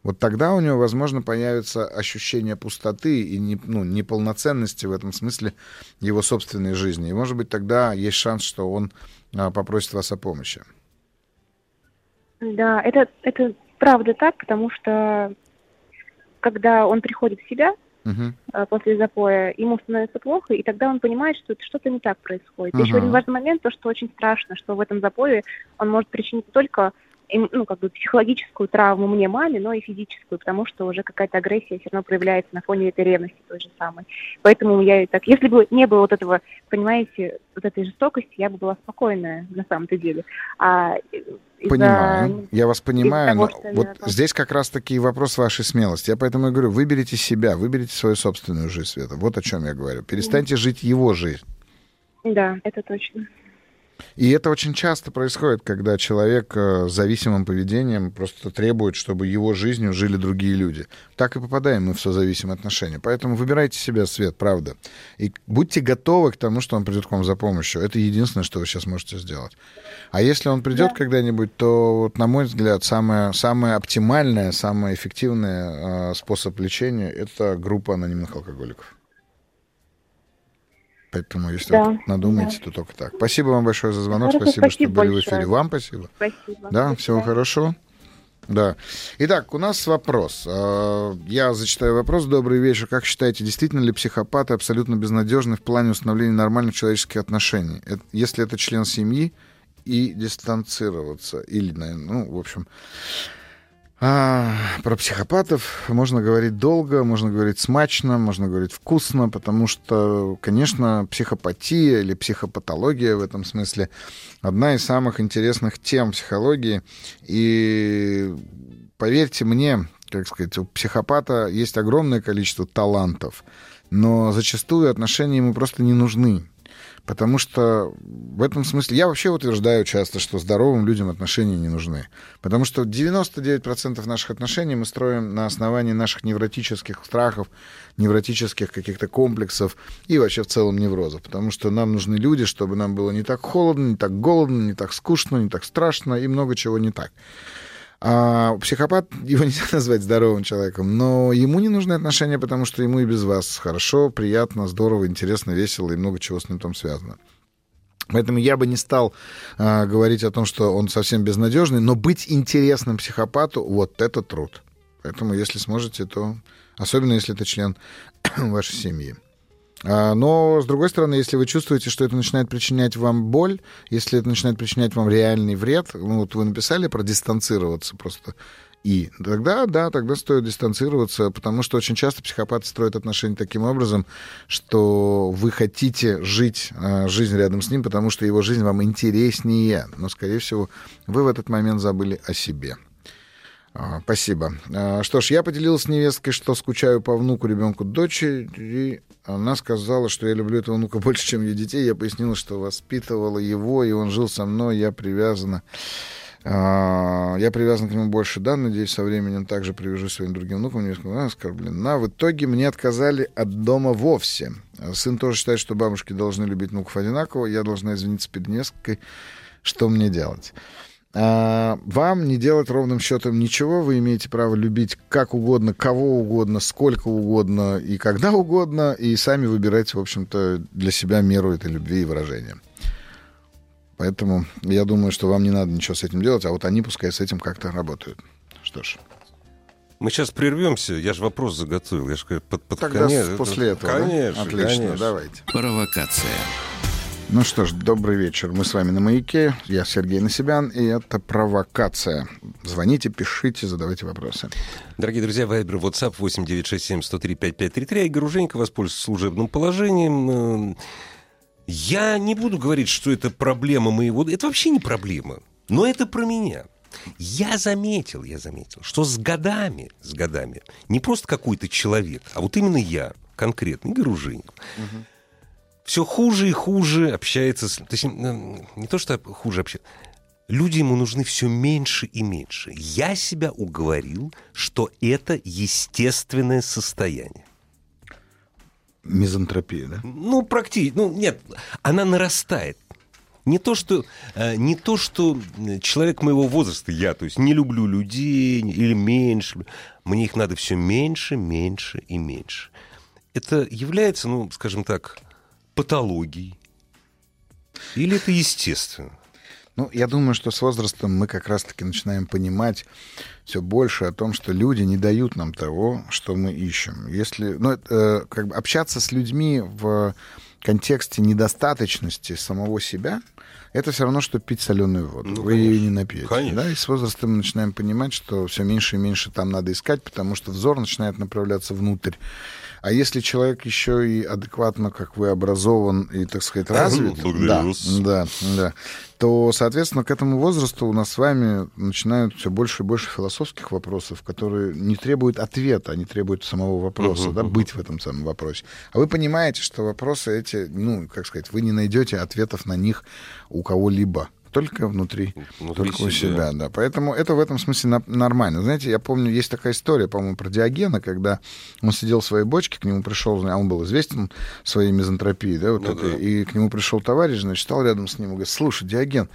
вот тогда у него, возможно, появится ощущение пустоты и не, ну, неполноценности в этом смысле его собственной жизни. И, может быть, тогда есть шанс, что он а, попросит вас о помощи. Да, это, это правда так, потому что когда он приходит в себя uh-huh. после запоя, ему становится плохо, и тогда он понимает, что что-то не так происходит. Uh-huh. Еще один важный момент, то, что очень страшно, что в этом запое он может причинить не только ну, как бы психологическую травму мне, маме, но и физическую, потому что уже какая-то агрессия все равно проявляется на фоне этой ревности той же самой. Поэтому я и так, если бы не было вот этого, понимаете, вот этой жестокости, я бы была спокойная на самом-то деле. А Понимаю, я вас понимаю, того, но вот я... здесь как раз-таки вопрос вашей смелости. Я поэтому и говорю, выберите себя, выберите свою собственную жизнь, Света. Вот о чем я говорю. Перестаньте mm. жить его жизнь. Да, это точно. И это очень часто происходит, когда человек э, с зависимым поведением просто требует, чтобы его жизнью жили другие люди. Так и попадаем мы в созависимые отношения. Поэтому выбирайте себя, Свет, правда. И будьте готовы к тому, что он придет к вам за помощью. Это единственное, что вы сейчас можете сделать. А если он придет да. когда-нибудь, то, вот, на мой взгляд, самое, самое оптимальное, самое эффективное э, способ лечения — это группа анонимных алкоголиков. Поэтому, если да, надумаете, да. то только так. Спасибо вам большое за звонок. Хорошо, спасибо, спасибо, что были большое. в эфире. Вам спасибо. Спасибо. Да, всего хорошо. Да. Итак, у нас вопрос. А, я зачитаю вопрос. Добрый вечер. Как считаете, действительно ли психопаты абсолютно безнадежны в плане установления нормальных человеческих отношений? Если это член семьи, и дистанцироваться. Или, ну, в общем... А, про психопатов можно говорить долго, можно говорить смачно, можно говорить вкусно, потому что, конечно, психопатия или психопатология в этом смысле одна из самых интересных тем психологии. И поверьте мне, как сказать, у психопата есть огромное количество талантов, но зачастую отношения ему просто не нужны. Потому что в этом смысле я вообще утверждаю часто, что здоровым людям отношения не нужны. Потому что 99% наших отношений мы строим на основании наших невротических страхов, невротических каких-то комплексов и вообще в целом неврозов. Потому что нам нужны люди, чтобы нам было не так холодно, не так голодно, не так скучно, не так страшно и много чего не так. А психопат, его [laughs] нельзя назвать здоровым человеком, но ему не нужны отношения, потому что ему и без вас хорошо, приятно, здорово, интересно, весело и много чего с ним там связано. Поэтому я бы не стал а, говорить о том, что он совсем безнадежный, но быть интересным психопату вот это труд. Поэтому, если сможете, то особенно если это член [clears throat] вашей семьи. А, но, с другой стороны, если вы чувствуете, что это начинает причинять вам боль, если это начинает причинять вам реальный вред, ну, вот вы написали про дистанцироваться просто, и тогда, да, тогда стоит дистанцироваться, потому что очень часто психопаты строят отношения таким образом, что вы хотите жить э, жизнь рядом с ним, потому что его жизнь вам интереснее, но, скорее всего, вы в этот момент забыли о себе. А, спасибо. А, что ж, я поделился с невесткой, что скучаю по внуку, ребенку, дочери. Она сказала, что я люблю этого внука [laughs] больше, чем ее детей. Я пояснила, что воспитывала его, и он жил со мной, я привязана. А, я привязан к нему больше, да, надеюсь, со временем также привяжу своим другим внукам. Не сказала, оскорблена. В итоге мне отказали от дома вовсе. Сын тоже считает, что бабушки должны любить внуков одинаково. Я должна извиниться перед несколькой. Что мне делать? А, вам не делать ровным счетом ничего, вы имеете право любить как угодно, кого угодно, сколько угодно и когда угодно, и сами выбирайте, в общем-то, для себя меру этой любви и выражения. Поэтому я думаю, что вам не надо ничего с этим делать, а вот они пускай с этим как-то работают. Что ж. Мы сейчас прервемся. Я же вопрос заготовил. Я же под, под Тогда конец. после этого. Конечно, да? Отлично, конечно. давайте. Провокация. Ну что ж, добрый вечер. Мы с вами на «Маяке». Я Сергей Насибян, и это «Провокация». Звоните, пишите, задавайте вопросы. Дорогие друзья, Вайбер, WhatsApp 8967-103-5533. Игорь Уженько воспользуется служебным положением. Я не буду говорить, что это проблема моего... Это вообще не проблема. Но это про меня. Я заметил, я заметил, что с годами, с годами, не просто какой-то человек, а вот именно я, конкретно, Игорь Уженьков, угу все хуже и хуже общается с... То есть, не то, что хуже общается. Люди ему нужны все меньше и меньше. Я себя уговорил, что это естественное состояние. Мизантропия, да? Ну, практически. Ну, нет, она нарастает. Не то, что, э, не то, что человек моего возраста, я, то есть не люблю людей или меньше. Мне их надо все меньше, меньше и меньше. Это является, ну, скажем так, патологий? Или это естественно? Ну, я думаю, что с возрастом мы как раз-таки начинаем понимать все больше о том, что люди не дают нам того, что мы ищем. Если, ну, это, как бы общаться с людьми в контексте недостаточности самого себя, это все равно, что пить соленую воду. Ну, Вы ее не напьете. Конечно. Да? И с возрастом мы начинаем понимать, что все меньше и меньше там надо искать, потому что взор начинает направляться внутрь. А если человек еще и адекватно, как вы, образован и, так сказать, развит, да, да, да, то, соответственно, к этому возрасту у нас с вами начинают все больше и больше философских вопросов, которые не требуют ответа, они требуют самого вопроса, uh-huh, да, uh-huh. быть в этом самом вопросе. А вы понимаете, что вопросы эти, ну, как сказать, вы не найдете ответов на них у кого-либо только внутри, внутри только себя. у себя, да. Поэтому это в этом смысле на- нормально. Знаете, я помню, есть такая история, по-моему, про Диогена, когда он сидел в своей бочке, к нему пришел, а он был известен своей мизантропией, да, вот ну, этой, да. и к нему пришел товарищ, значит, стал рядом с ним и говорит, слушай, Диоген,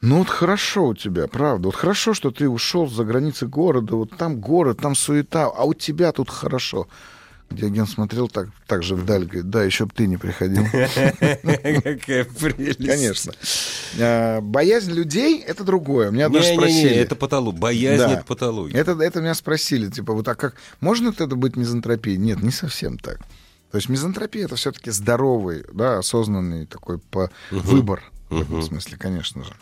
ну вот хорошо у тебя, правда. Вот хорошо, что ты ушел за границы города. Вот там город, там суета, а у тебя тут хорошо. Диоген смотрел так, так же вдаль, говорит, да, еще бы ты не приходил. [laughs] Какая прелесть. Конечно. А, боязнь людей — это другое. Меня даже спросили. Не, это патология. Боязнь — это патология. Это, это меня спросили, типа, вот а как, можно это быть мизантропией? Нет, не совсем так. То есть мизантропия — это все-таки здоровый, да, осознанный такой по выбор. В этом смысле, конечно же.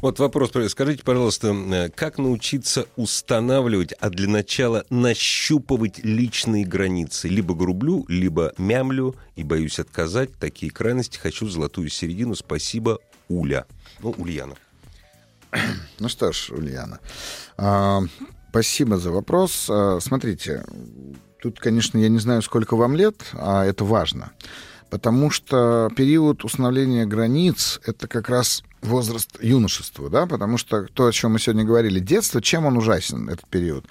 Вот вопрос. Скажите, пожалуйста, э, как научиться устанавливать, а для начала нащупывать личные границы? Либо грублю, либо мямлю и боюсь отказать. Такие крайности. Хочу золотую середину. Спасибо, Уля. Ну, Ульяна. [clears throat] Ну что ж, Ульяна, а, спасибо за вопрос. А, смотрите, тут, конечно, я не знаю, сколько вам лет, а это важно. Потому что период установления границ — это как раз возраст юношества, да, потому что то, о чем мы сегодня говорили, детство, чем он ужасен, этот период?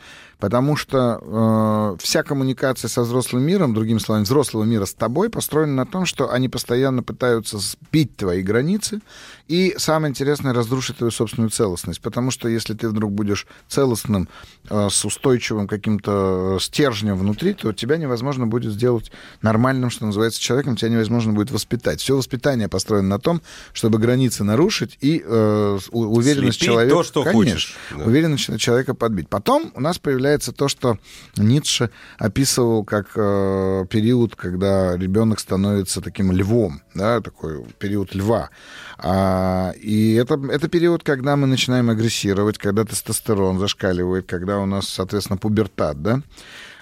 Потому что э, вся коммуникация со взрослым миром, другими словами, взрослого мира с тобой, построена на том, что они постоянно пытаются сбить твои границы и, самое интересное, разрушить твою собственную целостность. Потому что если ты вдруг будешь целостным, э, с устойчивым каким-то стержнем внутри, то тебя невозможно будет сделать нормальным, что называется, человеком, тебя невозможно будет воспитать. Все воспитание построено на том, чтобы границы нарушить и э, уверенность Слепить человека... то, что конечно, хочешь. Да. Уверенность человека подбить. Потом у нас появляется появляется то, что Ницше описывал как э, период, когда ребенок становится таким львом, да, такой период льва. А, и это, это период, когда мы начинаем агрессировать, когда тестостерон зашкаливает, когда у нас, соответственно, пубертат, да.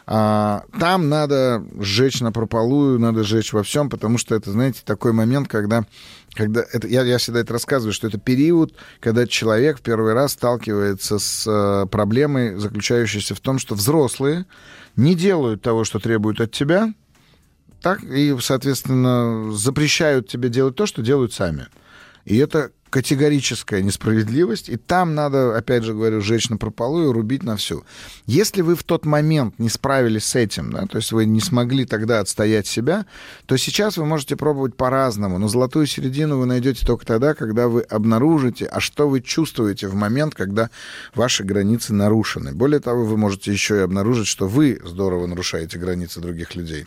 А, там надо сжечь на прополую, надо сжечь во всем, потому что это, знаете, такой момент, когда когда это, я, я всегда это рассказываю, что это период, когда человек в первый раз сталкивается с э, проблемой, заключающейся в том, что взрослые не делают того, что требуют от тебя, так, и, соответственно, запрещают тебе делать то, что делают сами. И это категорическая несправедливость, и там надо, опять же говорю, сжечь на прополу и рубить на всю. Если вы в тот момент не справились с этим, да, то есть вы не смогли тогда отстоять себя, то сейчас вы можете пробовать по-разному, но золотую середину вы найдете только тогда, когда вы обнаружите, а что вы чувствуете в момент, когда ваши границы нарушены. Более того, вы можете еще и обнаружить, что вы здорово нарушаете границы других людей.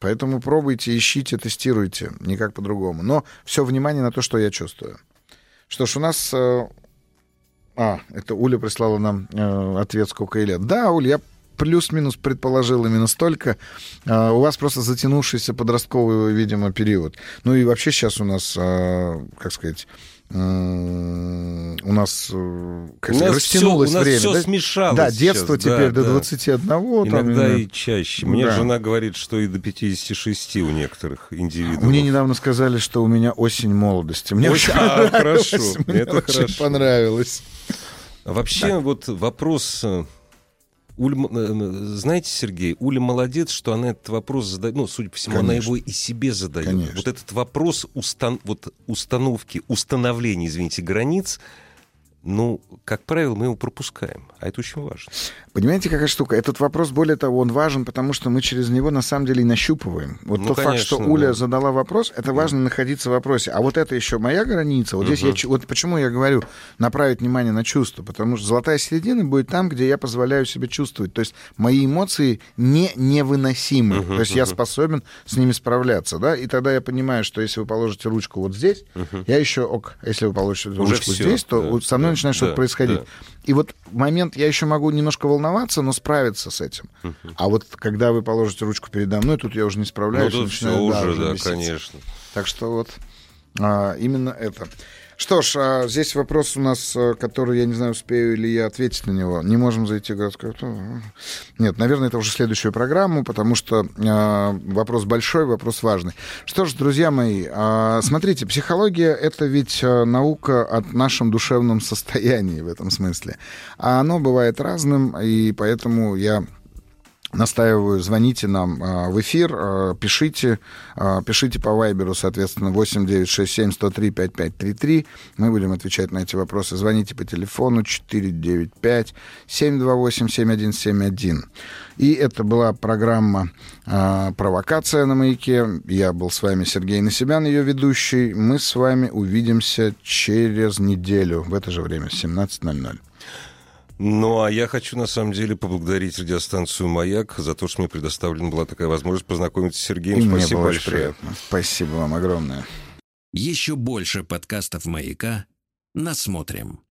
Поэтому пробуйте, ищите, тестируйте, никак по-другому. Но все внимание на то, что я чувствую. Что ж, у нас... Э, а, это Уля прислала нам э, ответ, сколько ей лет. Да, Уля, я плюс-минус предположил именно столько. А, у вас просто затянувшийся подростковый, видимо, период. Ну и вообще сейчас у нас, как сказать, у нас, э, как у нас растянулось все, время. У нас да? все смешалось Да, детство сейчас, теперь да, до 21. Да. Там, Иногда именно. и чаще. Мне да. жена говорит, что и до 56 у некоторых индивидуумов. Мне недавно сказали, что у меня осень молодости. Мне очень а, [laughs] хорошо. Мне Это очень хорошо. понравилось. Вообще, да. вот вопрос э, Уля, знаете, Сергей, Уля молодец, что она этот вопрос задает. Ну, судя по всему, Конечно. она его и себе задает. Конечно. Вот этот вопрос устан, вот установки, установления, извините, границ, ну, как правило, мы его пропускаем. А это очень важно. Понимаете, какая штука? Этот вопрос, более того, он важен, потому что мы через него на самом деле и нащупываем. Вот ну, тот конечно, факт, что Уля да. задала вопрос, это важно да. находиться в вопросе. А вот это еще моя граница. Вот угу. здесь я вот почему я говорю направить внимание на чувства, потому что золотая середина будет там, где я позволяю себе чувствовать. То есть мои эмоции не невыносимы. Угу, То есть угу. я способен с ними справляться, да? И тогда я понимаю, что если вы положите ручку вот здесь, угу. я еще ок. Если вы положите Уже ручку все, здесь, то да, со мной да, начинает что-то да, происходить. Да. И вот момент я еще могу немножко волноваться, но справиться с этим. Uh-huh. А вот когда вы положите ручку передо мной, тут я уже не справляюсь. Ну, тут все уже, да, беситься. конечно. Так что вот а, именно это. Что ж, а здесь вопрос у нас, э, который, я не знаю, успею ли я ответить на него. Не можем зайти в городскую... Нет, наверное, это уже следующую программу, потому что э, вопрос большой, вопрос важный. Что ж, друзья мои, э, смотрите, психология — это ведь э, наука о нашем душевном состоянии в этом смысле. А оно бывает разным, и поэтому я настаиваю, звоните нам а, в эфир, а, пишите, а, пишите по Вайберу, соответственно, 8967 103 5533. Мы будем отвечать на эти вопросы. Звоните по телефону 495 728 7171. И это была программа «Провокация на маяке». Я был с вами Сергей Насибян, ее ведущий. Мы с вами увидимся через неделю в это же время, 17.00. Ну, а я хочу, на самом деле, поблагодарить радиостанцию «Маяк» за то, что мне предоставлена была такая возможность познакомиться с Сергеем. И Спасибо мне большое. Приятно. Спасибо вам огромное. Еще больше подкастов «Маяка» насмотрим.